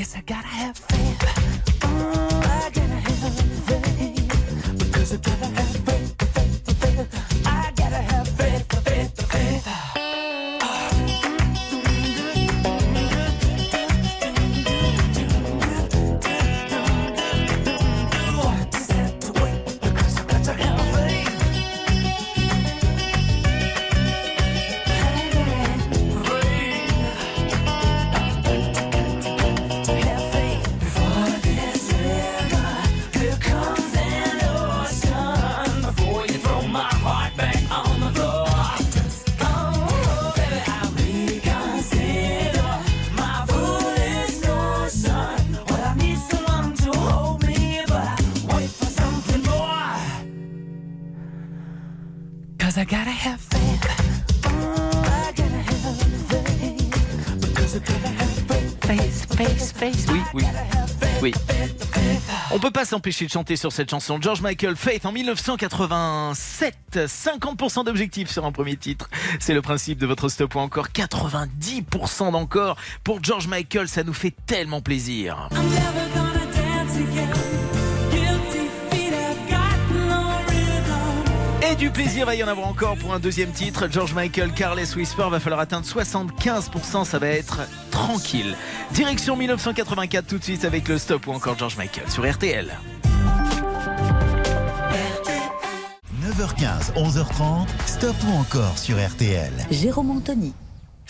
S2: Yes, I gotta
S1: pas s'empêcher de chanter sur cette chanson. George Michael Faith en 1987. 50% d'objectifs sur un premier titre. C'est le principe de votre stop ou encore 90% d'encore. Pour George Michael, ça nous fait tellement plaisir. Du plaisir va y en avoir encore pour un deuxième titre. George Michael, Carless Whisper, va falloir atteindre 75%, ça va être tranquille. Direction 1984 tout de suite avec le stop ou encore George Michael sur RTL.
S6: 9h15, 11h30, stop ou encore sur RTL.
S3: Jérôme Anthony.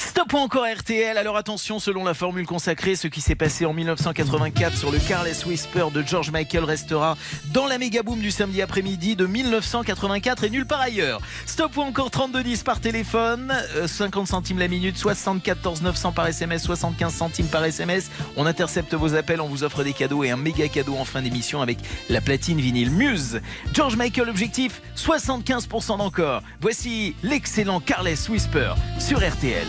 S1: Stop encore RTL. Alors attention, selon la formule consacrée, ce qui s'est passé en 1984 sur le Carless Whisper de George Michael restera dans la méga boom du samedi après-midi de 1984 et nulle part ailleurs. Stop ou encore 3210 par téléphone, euh, 50 centimes la minute, 74 900 par SMS, 75 centimes par SMS. On intercepte vos appels, on vous offre des cadeaux et un méga cadeau en fin d'émission avec la platine vinyle Muse. George Michael objectif 75% d'encore. Voici l'excellent Carless Whisper sur RTL.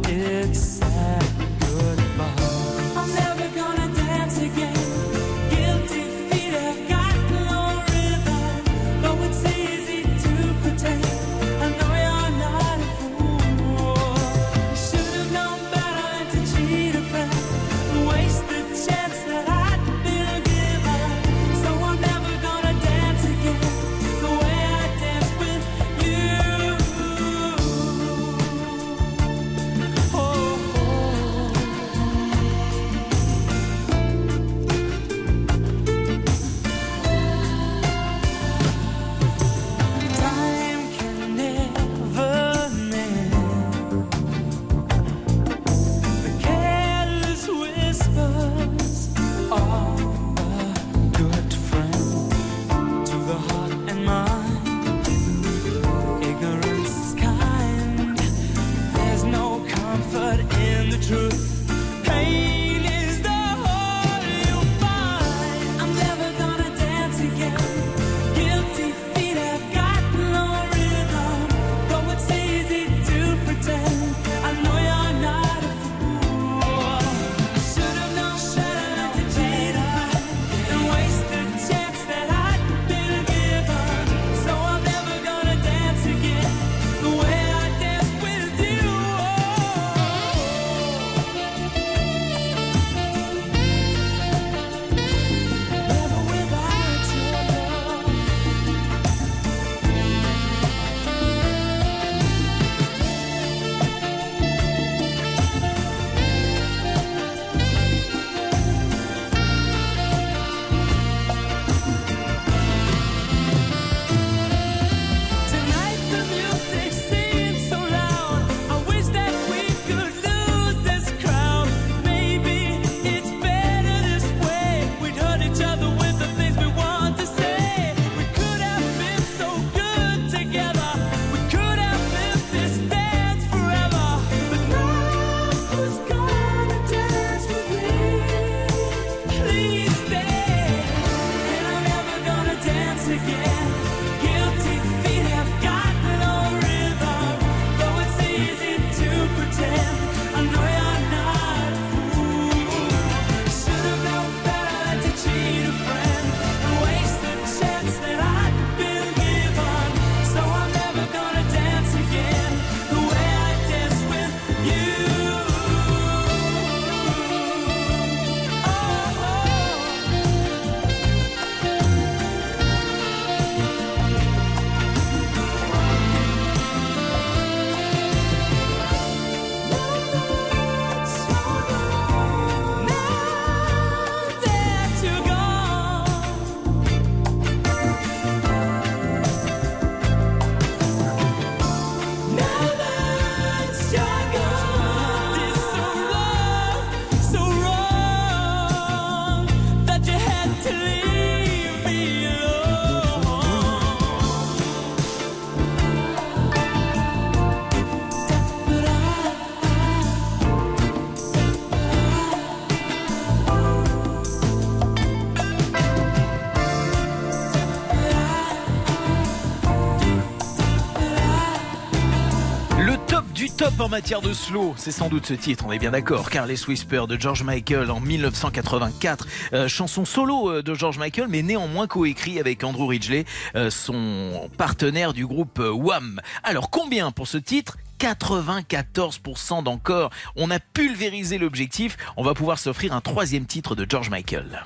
S1: En matière de slow, c'est sans doute ce titre, on est bien d'accord. Careless Whisper de George Michael en 1984, Euh, chanson solo euh, de George Michael, mais néanmoins coécrit avec Andrew Ridgely, euh, son partenaire du groupe Wham. Alors combien pour ce titre? 94% d'encore. On a pulvérisé l'objectif. On va pouvoir s'offrir un troisième titre de George Michael.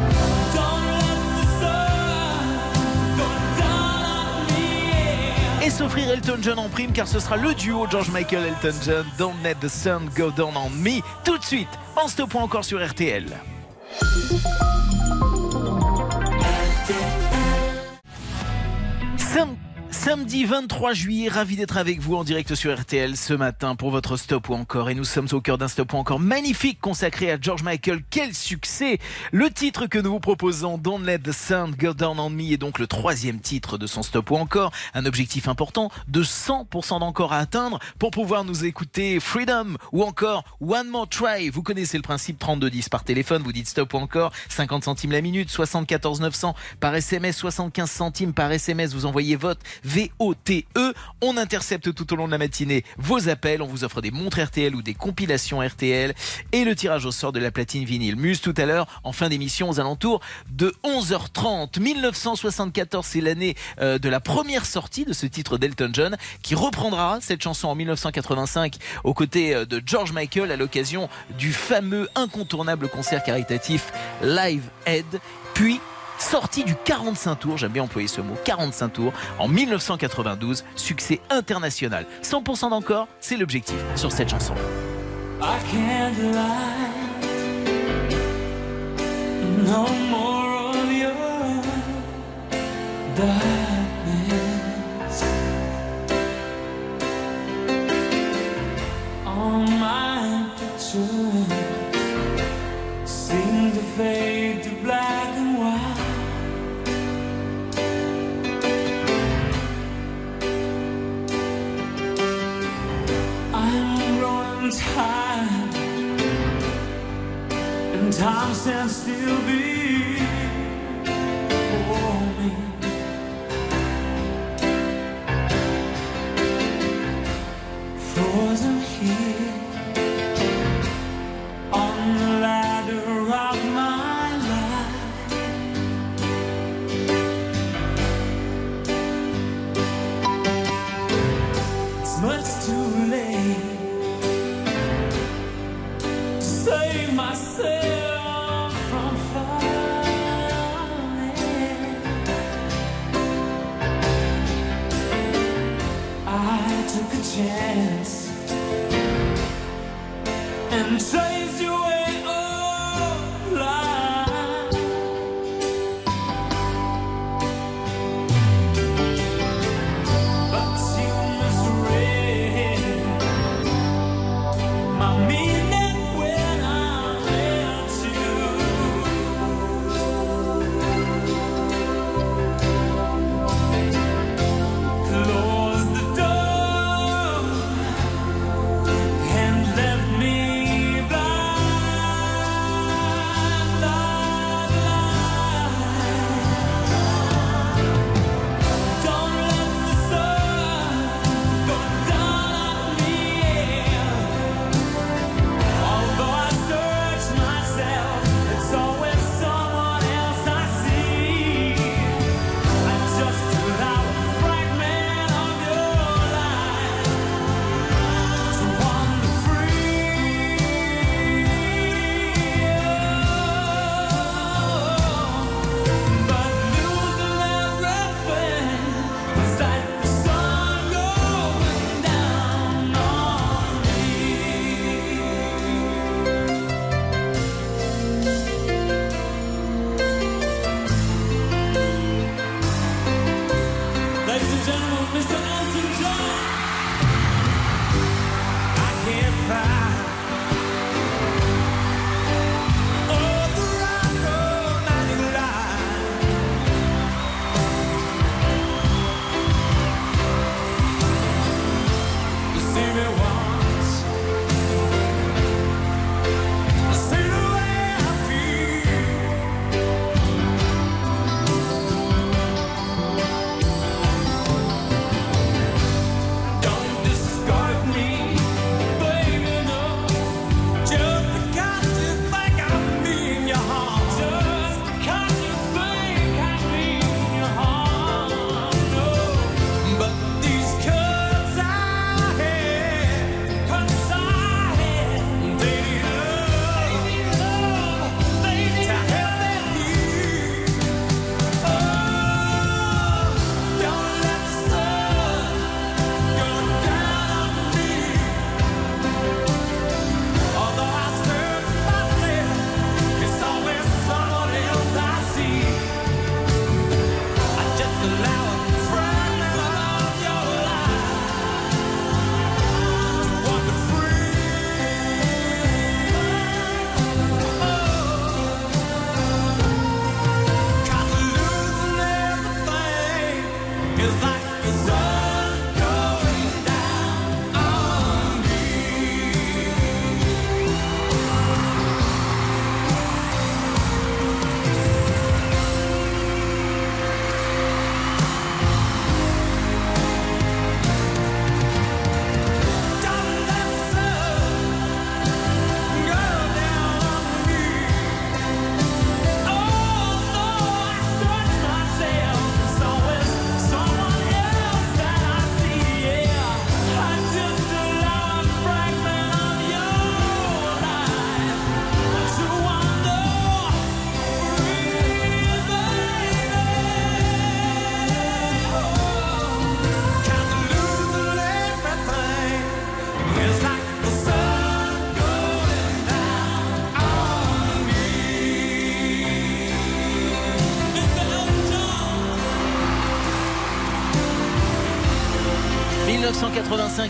S1: S'offrir Elton John en prime car ce sera le duo George Michael Elton John Don't Let the Sun Go Down on Me tout de suite en stop encore sur RTL. Samedi 23 juillet, ravi d'être avec vous en direct sur RTL ce matin pour votre stop ou encore. Et nous sommes au cœur d'un stop ou encore magnifique consacré à George Michael. Quel succès Le titre que nous vous proposons, Don't Let the Sun Go Down on Me, est donc le troisième titre de son stop ou encore. Un objectif important de 100% d'encore à atteindre pour pouvoir nous écouter Freedom ou encore One More Try. Vous connaissez le principe 3210 par téléphone, vous dites stop ou encore 50 centimes la minute, 74 900 par SMS, 75 centimes par SMS. Vous envoyez vote VOTE. On intercepte tout au long de la matinée vos appels. On vous offre des montres RTL ou des compilations RTL et le tirage au sort de la platine vinyle. Muse tout à l'heure en fin d'émission aux alentours de 11h30. 1974, c'est l'année euh, de la première sortie de ce titre d'Elton John qui reprendra cette chanson en 1985 aux côtés euh, de George Michael à l'occasion du fameux incontournable concert caritatif Live Aid. Puis Sorti du 45 tours, j'aime bien employer ce mot, 45 tours, en 1992, succès international. 100% d'encore, c'est l'objectif sur cette chanson.
S2: Time stands still before me. Frozen here on the ladder of my life. It's much too late to save myself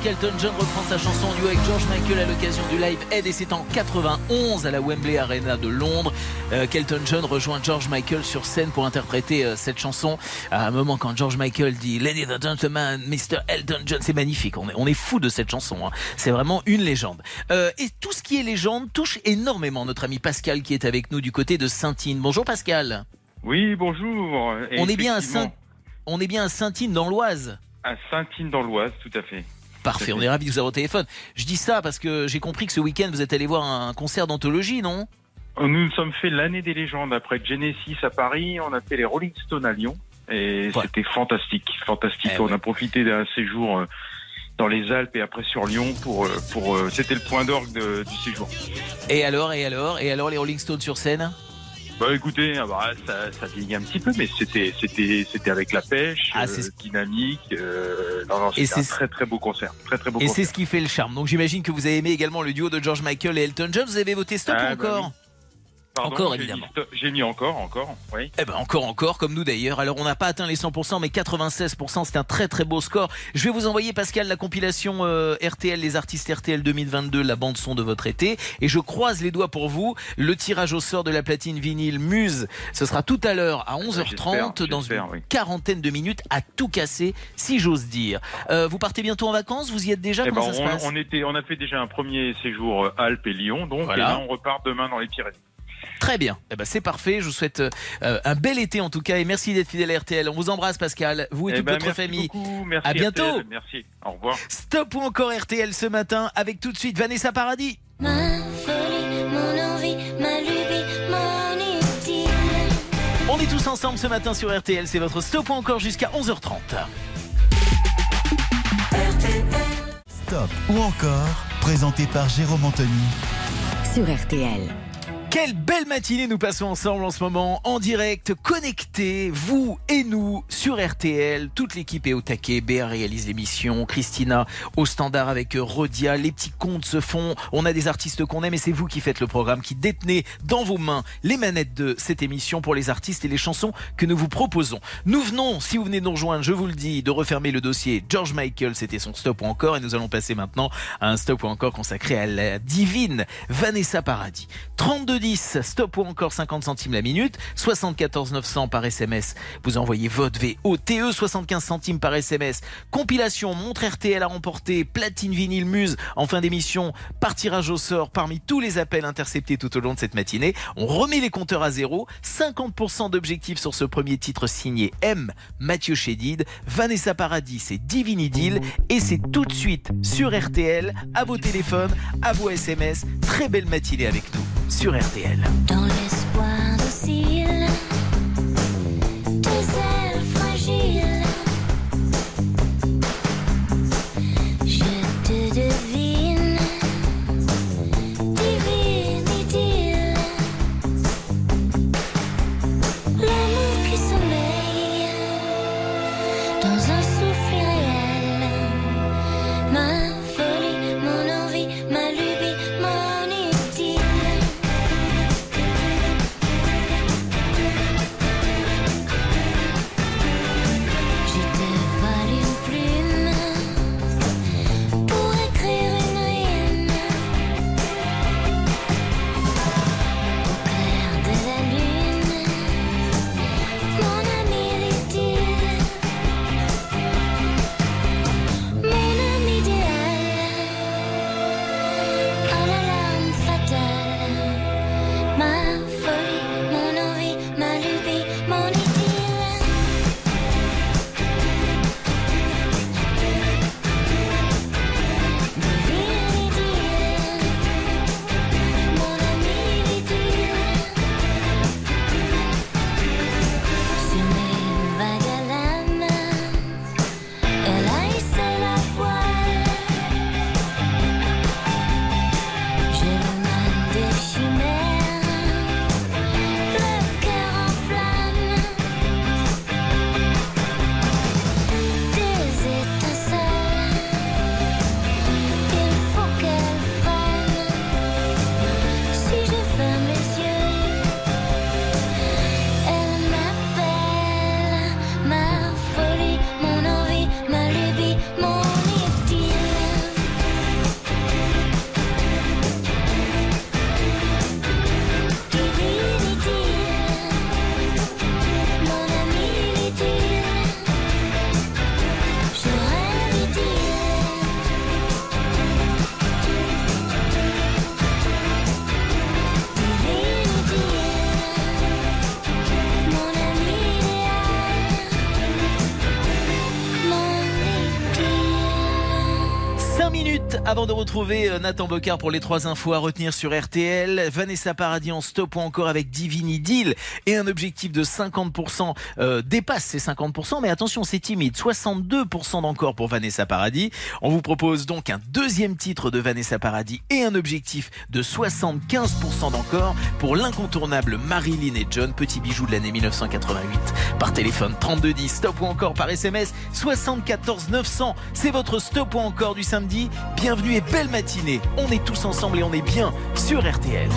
S1: 1985, Elton John reprend sa chanson en duo avec George Michael à l'occasion du live Ed et c'est en 91 à la Wembley Arena de Londres euh, qu'Elton John rejoint George Michael sur scène pour interpréter euh, cette chanson. À un moment quand George Michael dit Lady and Gentlemen, Mr. Elton John, c'est magnifique. On est, on est fou de cette chanson. hein. C'est vraiment une légende. Euh, et tout ce qui est légende touche énormément notre ami Pascal qui est avec nous du côté de Saint-Ine. Bonjour Pascal.
S12: Oui, bonjour. Et
S1: On est bien à Saint, on est bien à Saint-Ine dans l'Oise.
S12: à Saint-Ine dans l'Oise, tout à fait.
S1: Parfait, on est ravis de vous avoir au téléphone. Je dis ça parce que j'ai compris que ce week-end vous êtes allé voir un concert d'anthologie, non?
S12: Nous nous sommes fait l'année des légendes après Genesis à Paris. On a fait les Rolling Stones à Lyon et
S1: Ouais.
S12: c'était fantastique, fantastique.
S1: Eh
S12: on
S1: ouais.
S12: a profité d'un séjour euh, dans les Alpes et après sur Lyon pour euh, pour euh, c'était le point d'orgue du séjour.
S1: Et alors, et alors, et alors les Rolling Stones sur scène?
S12: Bah écoutez, ah bah, ça, ça vieillit un petit peu, mais c'était c'était c'était avec la pêche,
S1: Ah,
S12: euh, dynamique. euh, non non, c'était un très très beau concert, très très beau
S1: Et c'est ce qui fait le charme. Donc j'imagine que vous avez aimé également le duo de George Michael et Elton John. Vous avez voté stop
S12: Ah,
S1: ou
S12: bah
S1: encore
S12: Pardon,
S1: encore, évidemment.
S12: J'ai mis encore, encore, oui.
S1: Eh ben encore, encore, comme nous d'ailleurs. Alors on n'a pas atteint les 100%, mais 96%, c'est un très très beau score. Je vais vous envoyer, Pascal, la compilation euh, RTL, les artistes RTL 2022, la bande son de votre été. Et je croise les doigts pour vous. Le tirage au sort de la platine vinyle Muse, ce sera tout à l'heure à 11h30
S12: J'espère,
S1: dans une
S12: oui.
S1: quarantaine de minutes à tout casser, si j'ose dire. Euh, vous partez bientôt en vacances? Vous y êtes déjà?
S12: Eh
S1: Comment
S12: ben,
S1: ça se
S12: on,
S1: passe?
S12: on était, on a fait déjà un premier séjour euh, Alpes et Lyon, donc
S1: Voilà.
S12: et là on repart demain dans les Pyrénées.
S1: Très bien. Eh ben, c'est parfait. Je vous souhaite euh, un bel été en tout cas et merci d'être fidèle à RTL. On vous embrasse Pascal, vous et
S12: Eh
S1: toute
S12: ben,
S1: votre
S12: merci
S1: famille.
S12: beaucoup, merci
S1: À bientôt.
S12: RTL, merci, au revoir.
S1: Stop ou encore RTL ce matin avec tout de suite Vanessa Paradis.
S7: Ma folie, mon envie, ma lubie, mon.
S1: On est tous ensemble ce matin sur RTL. C'est votre stop ou encore jusqu'à 11h30.
S6: Stop ou encore, présenté par Jérôme Anthony
S3: sur RTL.
S1: Quelle belle matinée nous passons ensemble en ce moment, en direct, connectés, vous et nous, sur RTL. Toute l'équipe est au taquet. Béa réalise l'émission, Christina au standard avec euh, Rodia. Les petits comptes se font. On a des artistes qu'on aime et c'est vous qui faites le programme, qui détenez dans vos mains les manettes de cette émission pour les artistes et les chansons que nous vous proposons. Nous venons, si vous venez de nous rejoindre, je vous le dis, de refermer le dossier George Michael. C'était son stop ou encore et nous allons passer maintenant à un stop ou encore consacré à la divine Vanessa Paradis. 3210, stop ou encore 50 centimes la minute, 74 900 par SMS. Vous envoyez vote VOTE, 75 centimes par SMS. Compilation, montre RTL à remporter, platine vinyle muse en fin d'émission, par tirage au sort parmi tous les appels interceptés tout au long de cette matinée. On remet les compteurs à zéro, 50% d'objectifs sur ce premier titre signé M, Mathieu Chédid, Vanessa Paradis, c'est Divine Idyll et c'est tout de suite sur RTL, à vos téléphones, à vos SMS. Très belle matinée avec nous sur RTL.
S7: Dans l'espoir docile,
S10: Avant de retrouver euh, Nathan Bocard pour les trois infos à retenir sur RTL, Vanessa Paradis en stop ou encore avec Divini Deal et un objectif de 50% euh, dépasse ces 50%, mais attention c'est timide, 62% d'encore pour Vanessa Paradis. On vous propose donc un deuxième titre de Vanessa Paradis et un objectif de 75% d'encore pour l'incontournable Marilyn et John, petit bijou de l'année 1988. Par téléphone 3210, stop ou encore par SMS 74 900. C'est votre stop ou encore du samedi. Bienvenue et belle matinée. On est tous ensemble et on est bien sur RTL.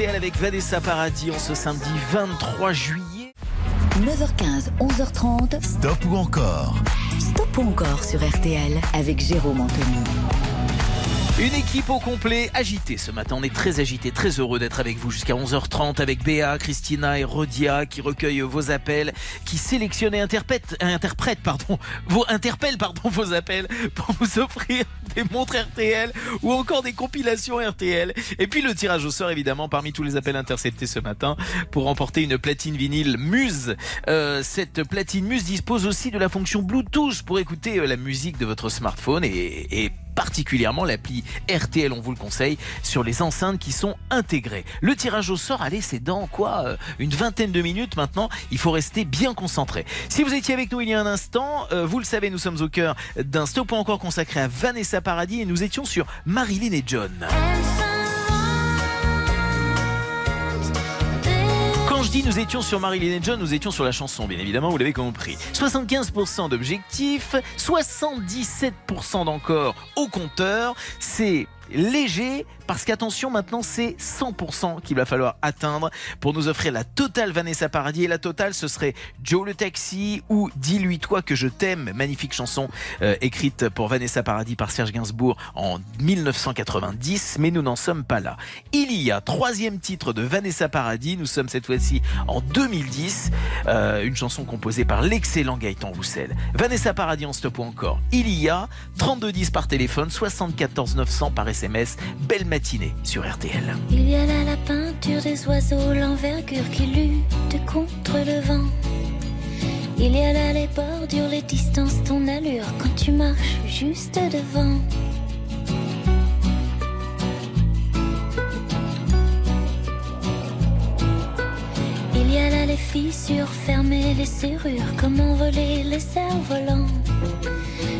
S10: RTL avec Vanessa Paradis en ce samedi 23 juillet.
S3: 9h15, 11h30.
S6: Stop ou encore
S3: Stop ou encore sur RTL avec Jérôme Anthony.
S1: Une équipe au complet, agitée ce matin. On est très agité, très heureux d'être avec vous jusqu'à 11h30 avec Béa, Christina et Rodia qui recueillent vos appels, qui sélectionnent et interprètent, euh, interprètent pardon, vos, interpellent pardon, vos appels pour vous offrir des montres RTL ou encore des compilations RTL. Et puis le tirage au sort évidemment parmi tous les appels interceptés ce matin pour remporter une platine vinyle Muse. Euh, cette platine Muse dispose aussi de la fonction Bluetooth pour écouter euh, la musique de votre smartphone et, et particulièrement l'appli RTL, on vous le conseille, sur les enceintes qui sont intégrées. Le tirage au sort, allez, c'est dans quoi euh, Une vingtaine de minutes maintenant, il faut rester bien concentré. Si vous étiez avec nous il y a un instant, euh, vous le savez, nous sommes au cœur d'un stop encore consacré à Vanessa Paradis et nous étions sur Marilyn et John. Nous étions sur Marilyn et John, nous étions sur la chanson, bien évidemment, vous l'avez compris. 75% d'objectifs, 77% d'encore au compteur. C'est léger parce qu'attention maintenant c'est 100% qu'il va falloir atteindre pour nous offrir la totale Vanessa Paradis. Et la totale ce serait Joe le taxi ou Dis-lui toi que je t'aime. Magnifique chanson euh, écrite pour Vanessa Paradis par Serge Gainsbourg en 1990 mais nous n'en sommes pas là. Il y a troisième titre de Vanessa Paradis. Nous sommes cette fois-ci en 2010 euh, une chanson composée par l'excellent Gaëtan Roussel. Vanessa Paradis stop ou encore. Il y a 3210 par téléphone 74 900 par SMS belle matinée sur RTL
S10: Il y a là la peinture des oiseaux, l'envergure qui lutte contre le vent. Il y a là les bordures, les distances, ton allure quand tu marches juste devant. Il y a là les fissures fermées, les serrures, comment voler les cerfs-volants.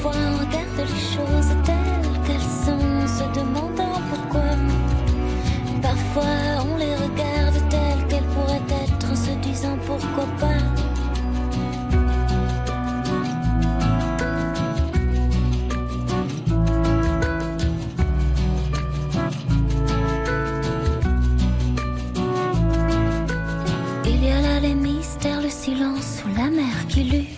S10: Parfois on regarde les choses telles qu'elles sont se demandant pourquoi. Parfois on les regarde telles qu'elles pourraient être se disant pourquoi pas. Il y a là les mystères, le silence ou la mer qui lutte.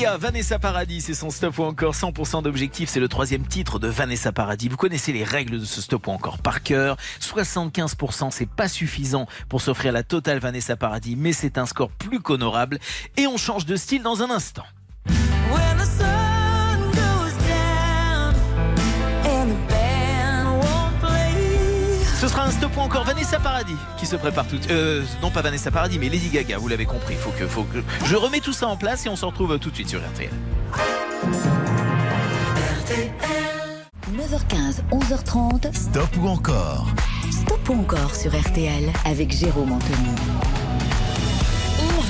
S1: Vanessa Paradis et son stop ou encore 100% d'objectifs. C'est le troisième titre de Vanessa Paradis. Vous connaissez les règles de ce stop ou encore par cœur. 75% c'est pas suffisant pour s'offrir la totale Vanessa Paradis, mais c'est un score plus qu'honorable. Et on change de style dans un instant. Un stop ou encore Vanessa Paradis qui se prépare tout. Euh, non pas Vanessa Paradis, mais Lady Gaga. Vous l'avez compris. Faut que, faut que je remets tout ça en place et on se retrouve tout de suite sur RTL.
S3: 9h15, 11h30.
S6: Stop ou encore?
S3: Stop ou encore sur RTL avec Jérôme Anthony.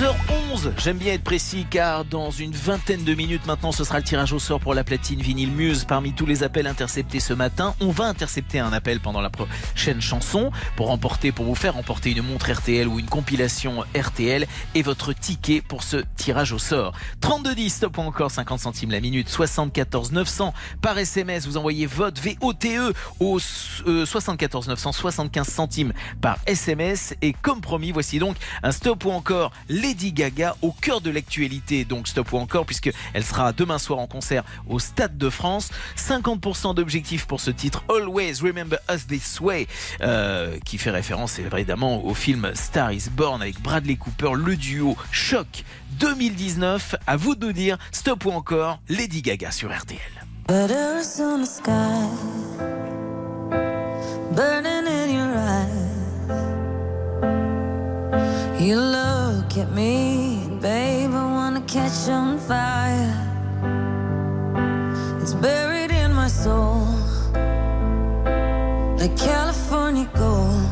S1: 11h11, j'aime bien être précis car dans une vingtaine de minutes maintenant ce sera le tirage au sort pour la platine vinyle Muse parmi tous les appels interceptés ce matin. On va intercepter un appel pendant la prochaine chanson pour remporter, pour vous faire remporter une montre RTL ou une compilation RTL et votre ticket pour ce tirage au sort. 3210, stop ou encore 50 centimes la minute, 74 900 par SMS. Vous envoyez vote VOTE au euh, 74 900, 75 centimes par SMS et comme promis, voici donc un stop ou encore les Lady Gaga au cœur de l'actualité. Donc stop ou encore puisque elle sera demain soir en concert au Stade de France. 50% d'objectifs pour ce titre Always Remember Us This Way euh, qui fait référence évidemment au film Star is Born avec Bradley Cooper, le duo Choc 2019. À vous de nous dire stop ou encore Lady Gaga sur RTL.
S7: At me, babe, I wanna catch on fire. It's buried in my soul, like California gold.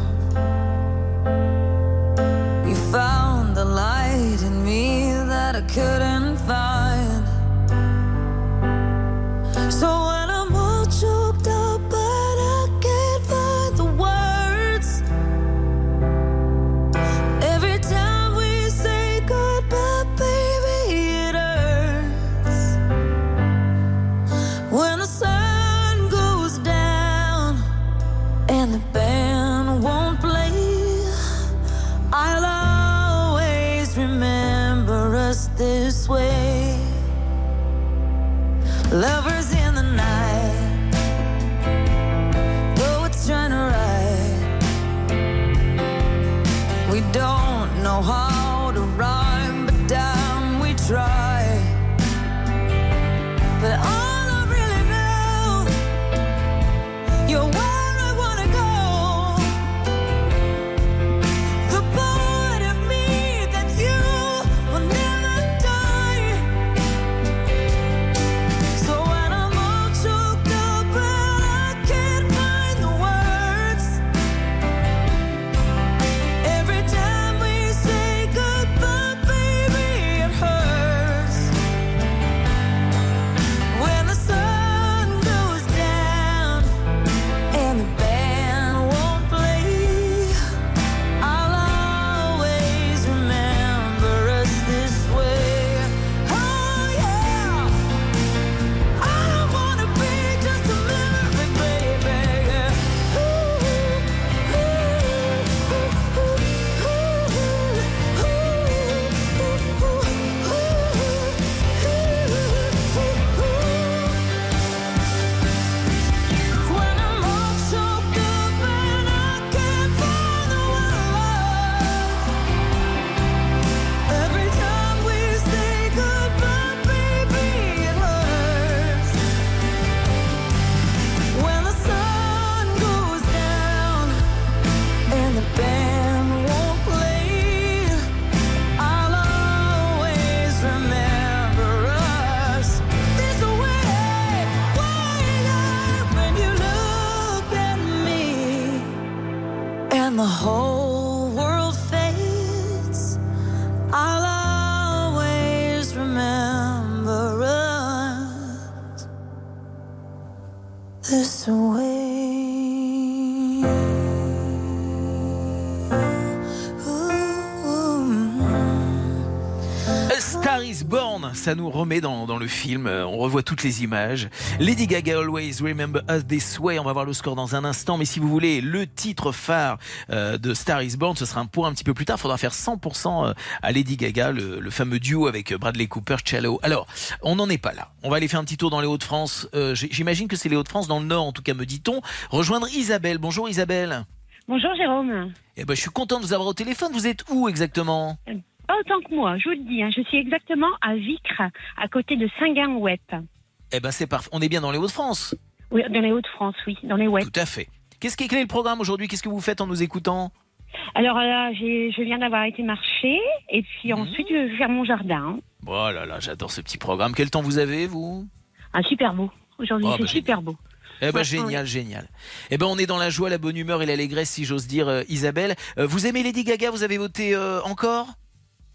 S7: You found the light in me that I couldn't find. So Lovers in the night, poets trying to write. We don't know how
S1: ça nous remet dans, dans le film, euh, on revoit toutes les images. Lady Gaga Always Remember Us This Way, on va voir le score dans un instant, mais si vous voulez le titre phare euh, de Star is Born, ce sera un point un petit peu plus tard, il faudra faire 100% à Lady Gaga, le, le fameux duo avec Bradley Cooper, Cello. Alors, on n'en est pas là, on va aller faire un petit tour dans les Hauts-de-France, Euh, j'imagine que c'est les Hauts-de-France, dans le Nord en tout cas me dit-on. Rejoindre Isabelle, bonjour Isabelle.
S13: Bonjour Jérôme.
S1: Eh ben, je suis content de vous avoir au téléphone, vous êtes où exactement?
S13: Autant que moi, je vous le dis. hein, je suis exactement à Vicre, à côté de Saint-Gain-Ouep.
S1: Eh ben c'est parfait, on est bien dans les Hauts-de-France.
S13: Oui, dans les Hauts-de-France, oui, dans les Ouep.
S1: Tout à fait. Qu'est-ce qui est le programme aujourd'hui? Qu'est-ce que vous faites en nous écoutant?
S13: Alors là, j'ai- je viens d'avoir été marcher et puis
S1: Mhm.
S13: ensuite je vais faire mon jardin.
S1: Oh là là, j'adore ce petit programme. Quel temps vous avez, vous?
S13: Un super beau. Aujourd'hui,
S1: Oh,
S13: c'est
S1: bah,
S13: super beau.
S1: Eh ben génial, génial. Eh ben on est dans la joie, la bonne humeur et l'allégresse, si j'ose dire, euh, Isabelle. Euh, vous aimez Lady Gaga? Vous avez voté euh, encore?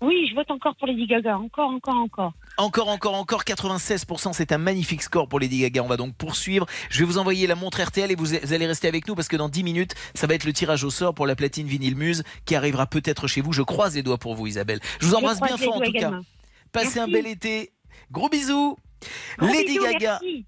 S13: Oui, je vote encore pour Lady Gaga. Encore, encore, encore.
S1: Encore, encore, encore, 96%, c'est un magnifique score pour Lady Gaga. On va donc poursuivre. Je vais vous envoyer la montre RTL et vous allez rester avec nous parce que dans 10 minutes, ça va être le tirage au sort pour la platine vinyle Muse qui arrivera peut-être chez vous. Je croise les doigts pour vous, Isabelle. Je vous embrasse bien fort en tout cas. Passez un bel été. Gros bisous.
S13: Gros
S1: Lady
S13: bisous,
S1: Gaga.
S13: merci.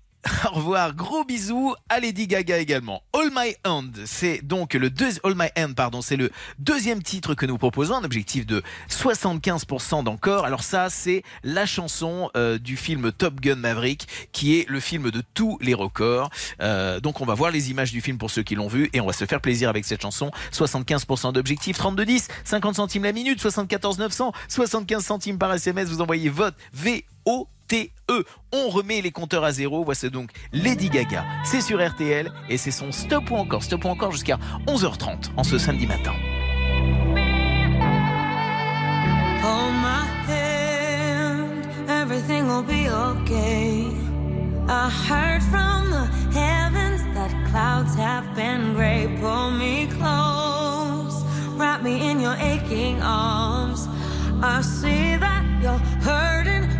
S1: Au revoir, gros bisous à Lady Gaga également. All My Hand, c'est donc le deuxième All My Hand, pardon, c'est le deuxième titre que nous proposons, un objectif de 75% d'encore. Alors ça, c'est la chanson euh, du film Top Gun Maverick, qui est le film de tous les records. Euh, donc on va voir les images du film pour ceux qui l'ont vu et on va se faire plaisir avec cette chanson. 75% d'objectif, 32 10, 50 centimes la minute, 74 900, 75 centimes par SMS. Vous envoyez vote VO. TE. On remet les compteurs à zéro. Voici donc Lady Gaga. C'est sur RTL et c'est son stop ou encore. Stop ou encore jusqu'à 11h30 en ce samedi matin.
S7: Everything will be okay. I heard from the heavens that clouds have been.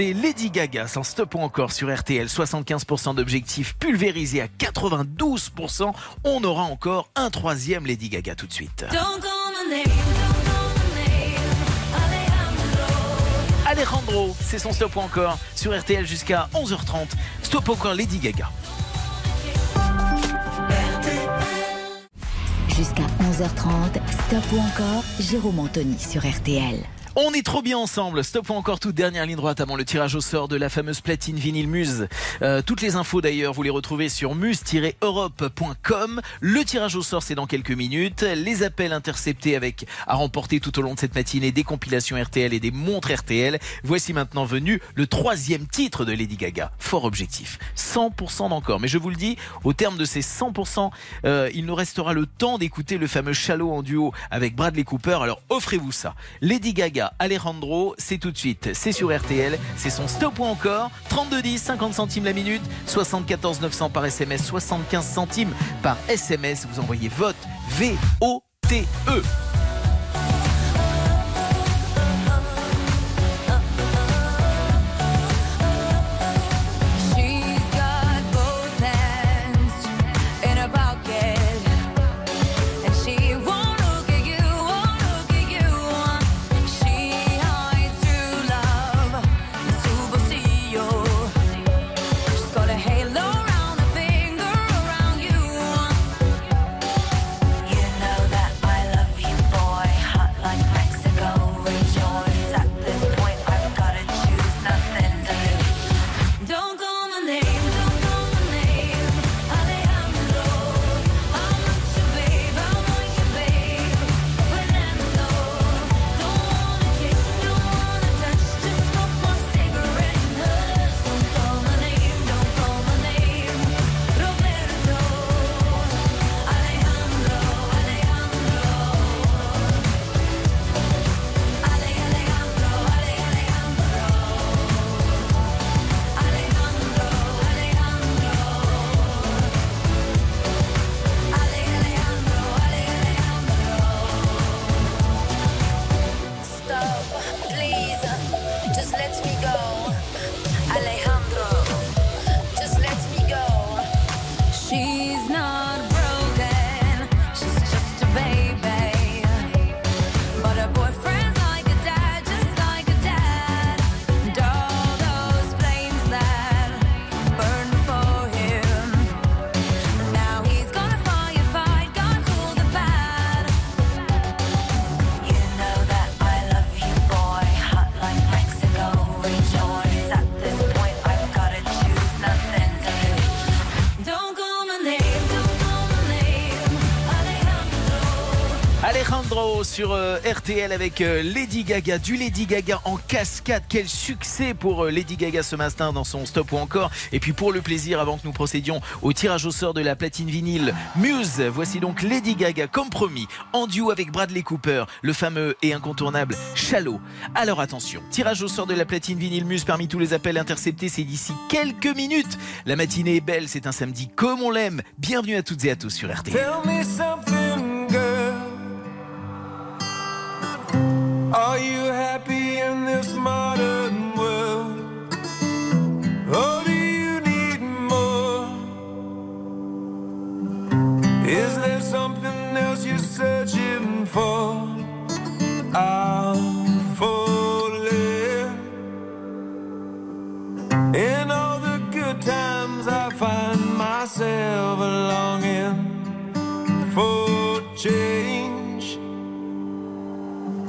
S1: c'est Lady Gaga, sans stop ou encore sur RTL, 75% d'objectifs pulvérisés à 92%. On aura encore un troisième Lady Gaga tout de suite.
S7: Alejandro.
S1: Alejandro, c'est son stop ou encore sur RTL jusqu'à 11h30. Stop ou encore Lady Gaga.
S3: Jusqu'à 11h30, stop ou encore Jérôme Anthony sur RTL.
S1: On est trop bien ensemble. Stop encore toute dernière ligne droite avant le tirage au sort de la fameuse platine vinyle Muse. Euh, toutes les infos d'ailleurs, vous les retrouvez sur muse-europe.com. Le tirage au sort, c'est dans quelques minutes. Les appels interceptés avec à remporter tout au long de cette matinée des compilations RTL et des montres RTL. Voici maintenant venu le troisième titre de Lady Gaga. Fort objectif. 100% d'encore. Mais je vous le dis, au terme de ces 100%, euh, il nous restera le temps d'écouter le fameux Shallow en duo avec Bradley Cooper. Alors offrez-vous ça. Lady Gaga, Alejandro, c'est tout de suite. C'est sur RTL. C'est son stop ou encore. 32 50 centimes la minute. 74 900 par SMS, 75 centimes par SMS. Vous envoyez vote V-O-T-E. Sur euh, RTL avec euh, Lady Gaga, du Lady Gaga en cascade. Quel succès pour euh, Lady Gaga ce matin dans son stop ou encore. Et puis pour le plaisir, avant que nous procédions au tirage au sort de la platine vinyle Muse, voici donc Lady Gaga comme promis en duo avec Bradley Cooper, le fameux et incontournable Shallow. Alors attention, tirage au sort de la platine vinyle Muse parmi tous les appels interceptés, c'est d'ici quelques minutes. La matinée est belle, c'est un samedi comme on l'aime. Bienvenue à toutes et à tous sur RTL.
S14: Are you happy in this modern world? Or do you need more? Is there something else you're searching for? I'm falling. In all the good times, I find myself longing for change.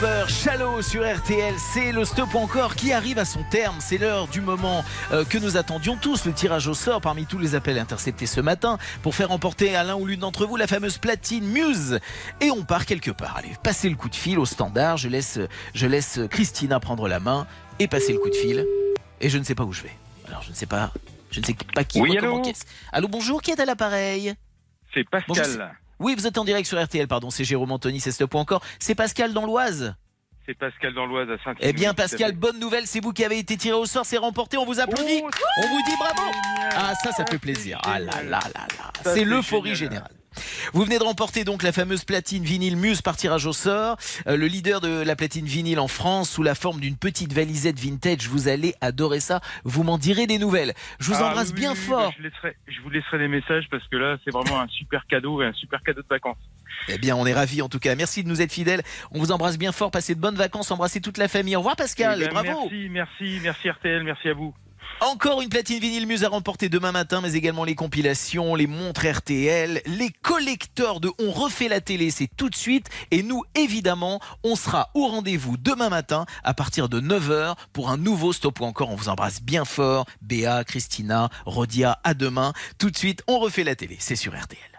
S1: Cooper, Shallow sur RTL, c'est le stop encore qui arrive à son terme. C'est l'heure du moment euh, que nous attendions tous, le tirage au sort parmi tous les appels interceptés ce matin pour faire emporter à l'un ou l'une d'entre vous la fameuse platine Muse. Et on part quelque part. Allez, passez le coup de fil au standard. Je laisse, je laisse Christina prendre la main et passer le coup de fil. Et je ne sais pas où je vais. Alors je ne sais pas, je ne sais pas qui.
S12: Oui, allô.
S1: Allô, bonjour. Qui est à l'appareil?
S12: C'est Pascal.
S1: Bonjour, Oui, vous êtes en direct sur RTL, pardon, c'est Jérôme Anthony, c'est Stop ou encore. C'est Pascal dans l'Oise.
S12: C'est Pascal dans l'Oise à saint
S1: Eh bien, Pascal, bonne nouvelle, c'est vous qui avez été tiré au sort, c'est remporté, on vous applaudit, on vous dit bravo. Ah, ça, ça fait plaisir. Ah là là là là, c'est l'euphorie générale. Vous venez de remporter donc la fameuse platine vinyle Muse par tirage au sort. Euh, le leader de la platine vinyle en France sous la forme d'une petite valisette vintage. Vous allez adorer ça. Vous m'en direz des nouvelles. Je vous
S12: Ah,
S1: embrasse
S12: oui,
S1: bien
S12: oui,
S1: fort.
S12: je, laisserai- je vous laisserai des messages parce que là, c'est vraiment un super cadeau et un super cadeau de vacances.
S1: Eh bien, on est ravis en tout cas. Merci de nous être fidèles. On vous embrasse bien fort. Passez de bonnes vacances. Embrassez toute la famille. Au revoir Pascal
S12: Eh
S1: et
S12: ben,
S1: bravo.
S12: Merci, merci, merci RTL, merci à vous.
S1: Encore une platine vinyle Muse à remporter demain matin, mais également les compilations, les montres RTL, les collecteurs de On refait la télé, c'est tout de suite. Et nous, évidemment, on sera au rendez-vous demain matin à partir de 9h pour un nouveau stop ou encore. On vous embrasse bien fort. Béa, Christina, Rodia, à demain. Tout de suite, on refait la télé. C'est sur RTL.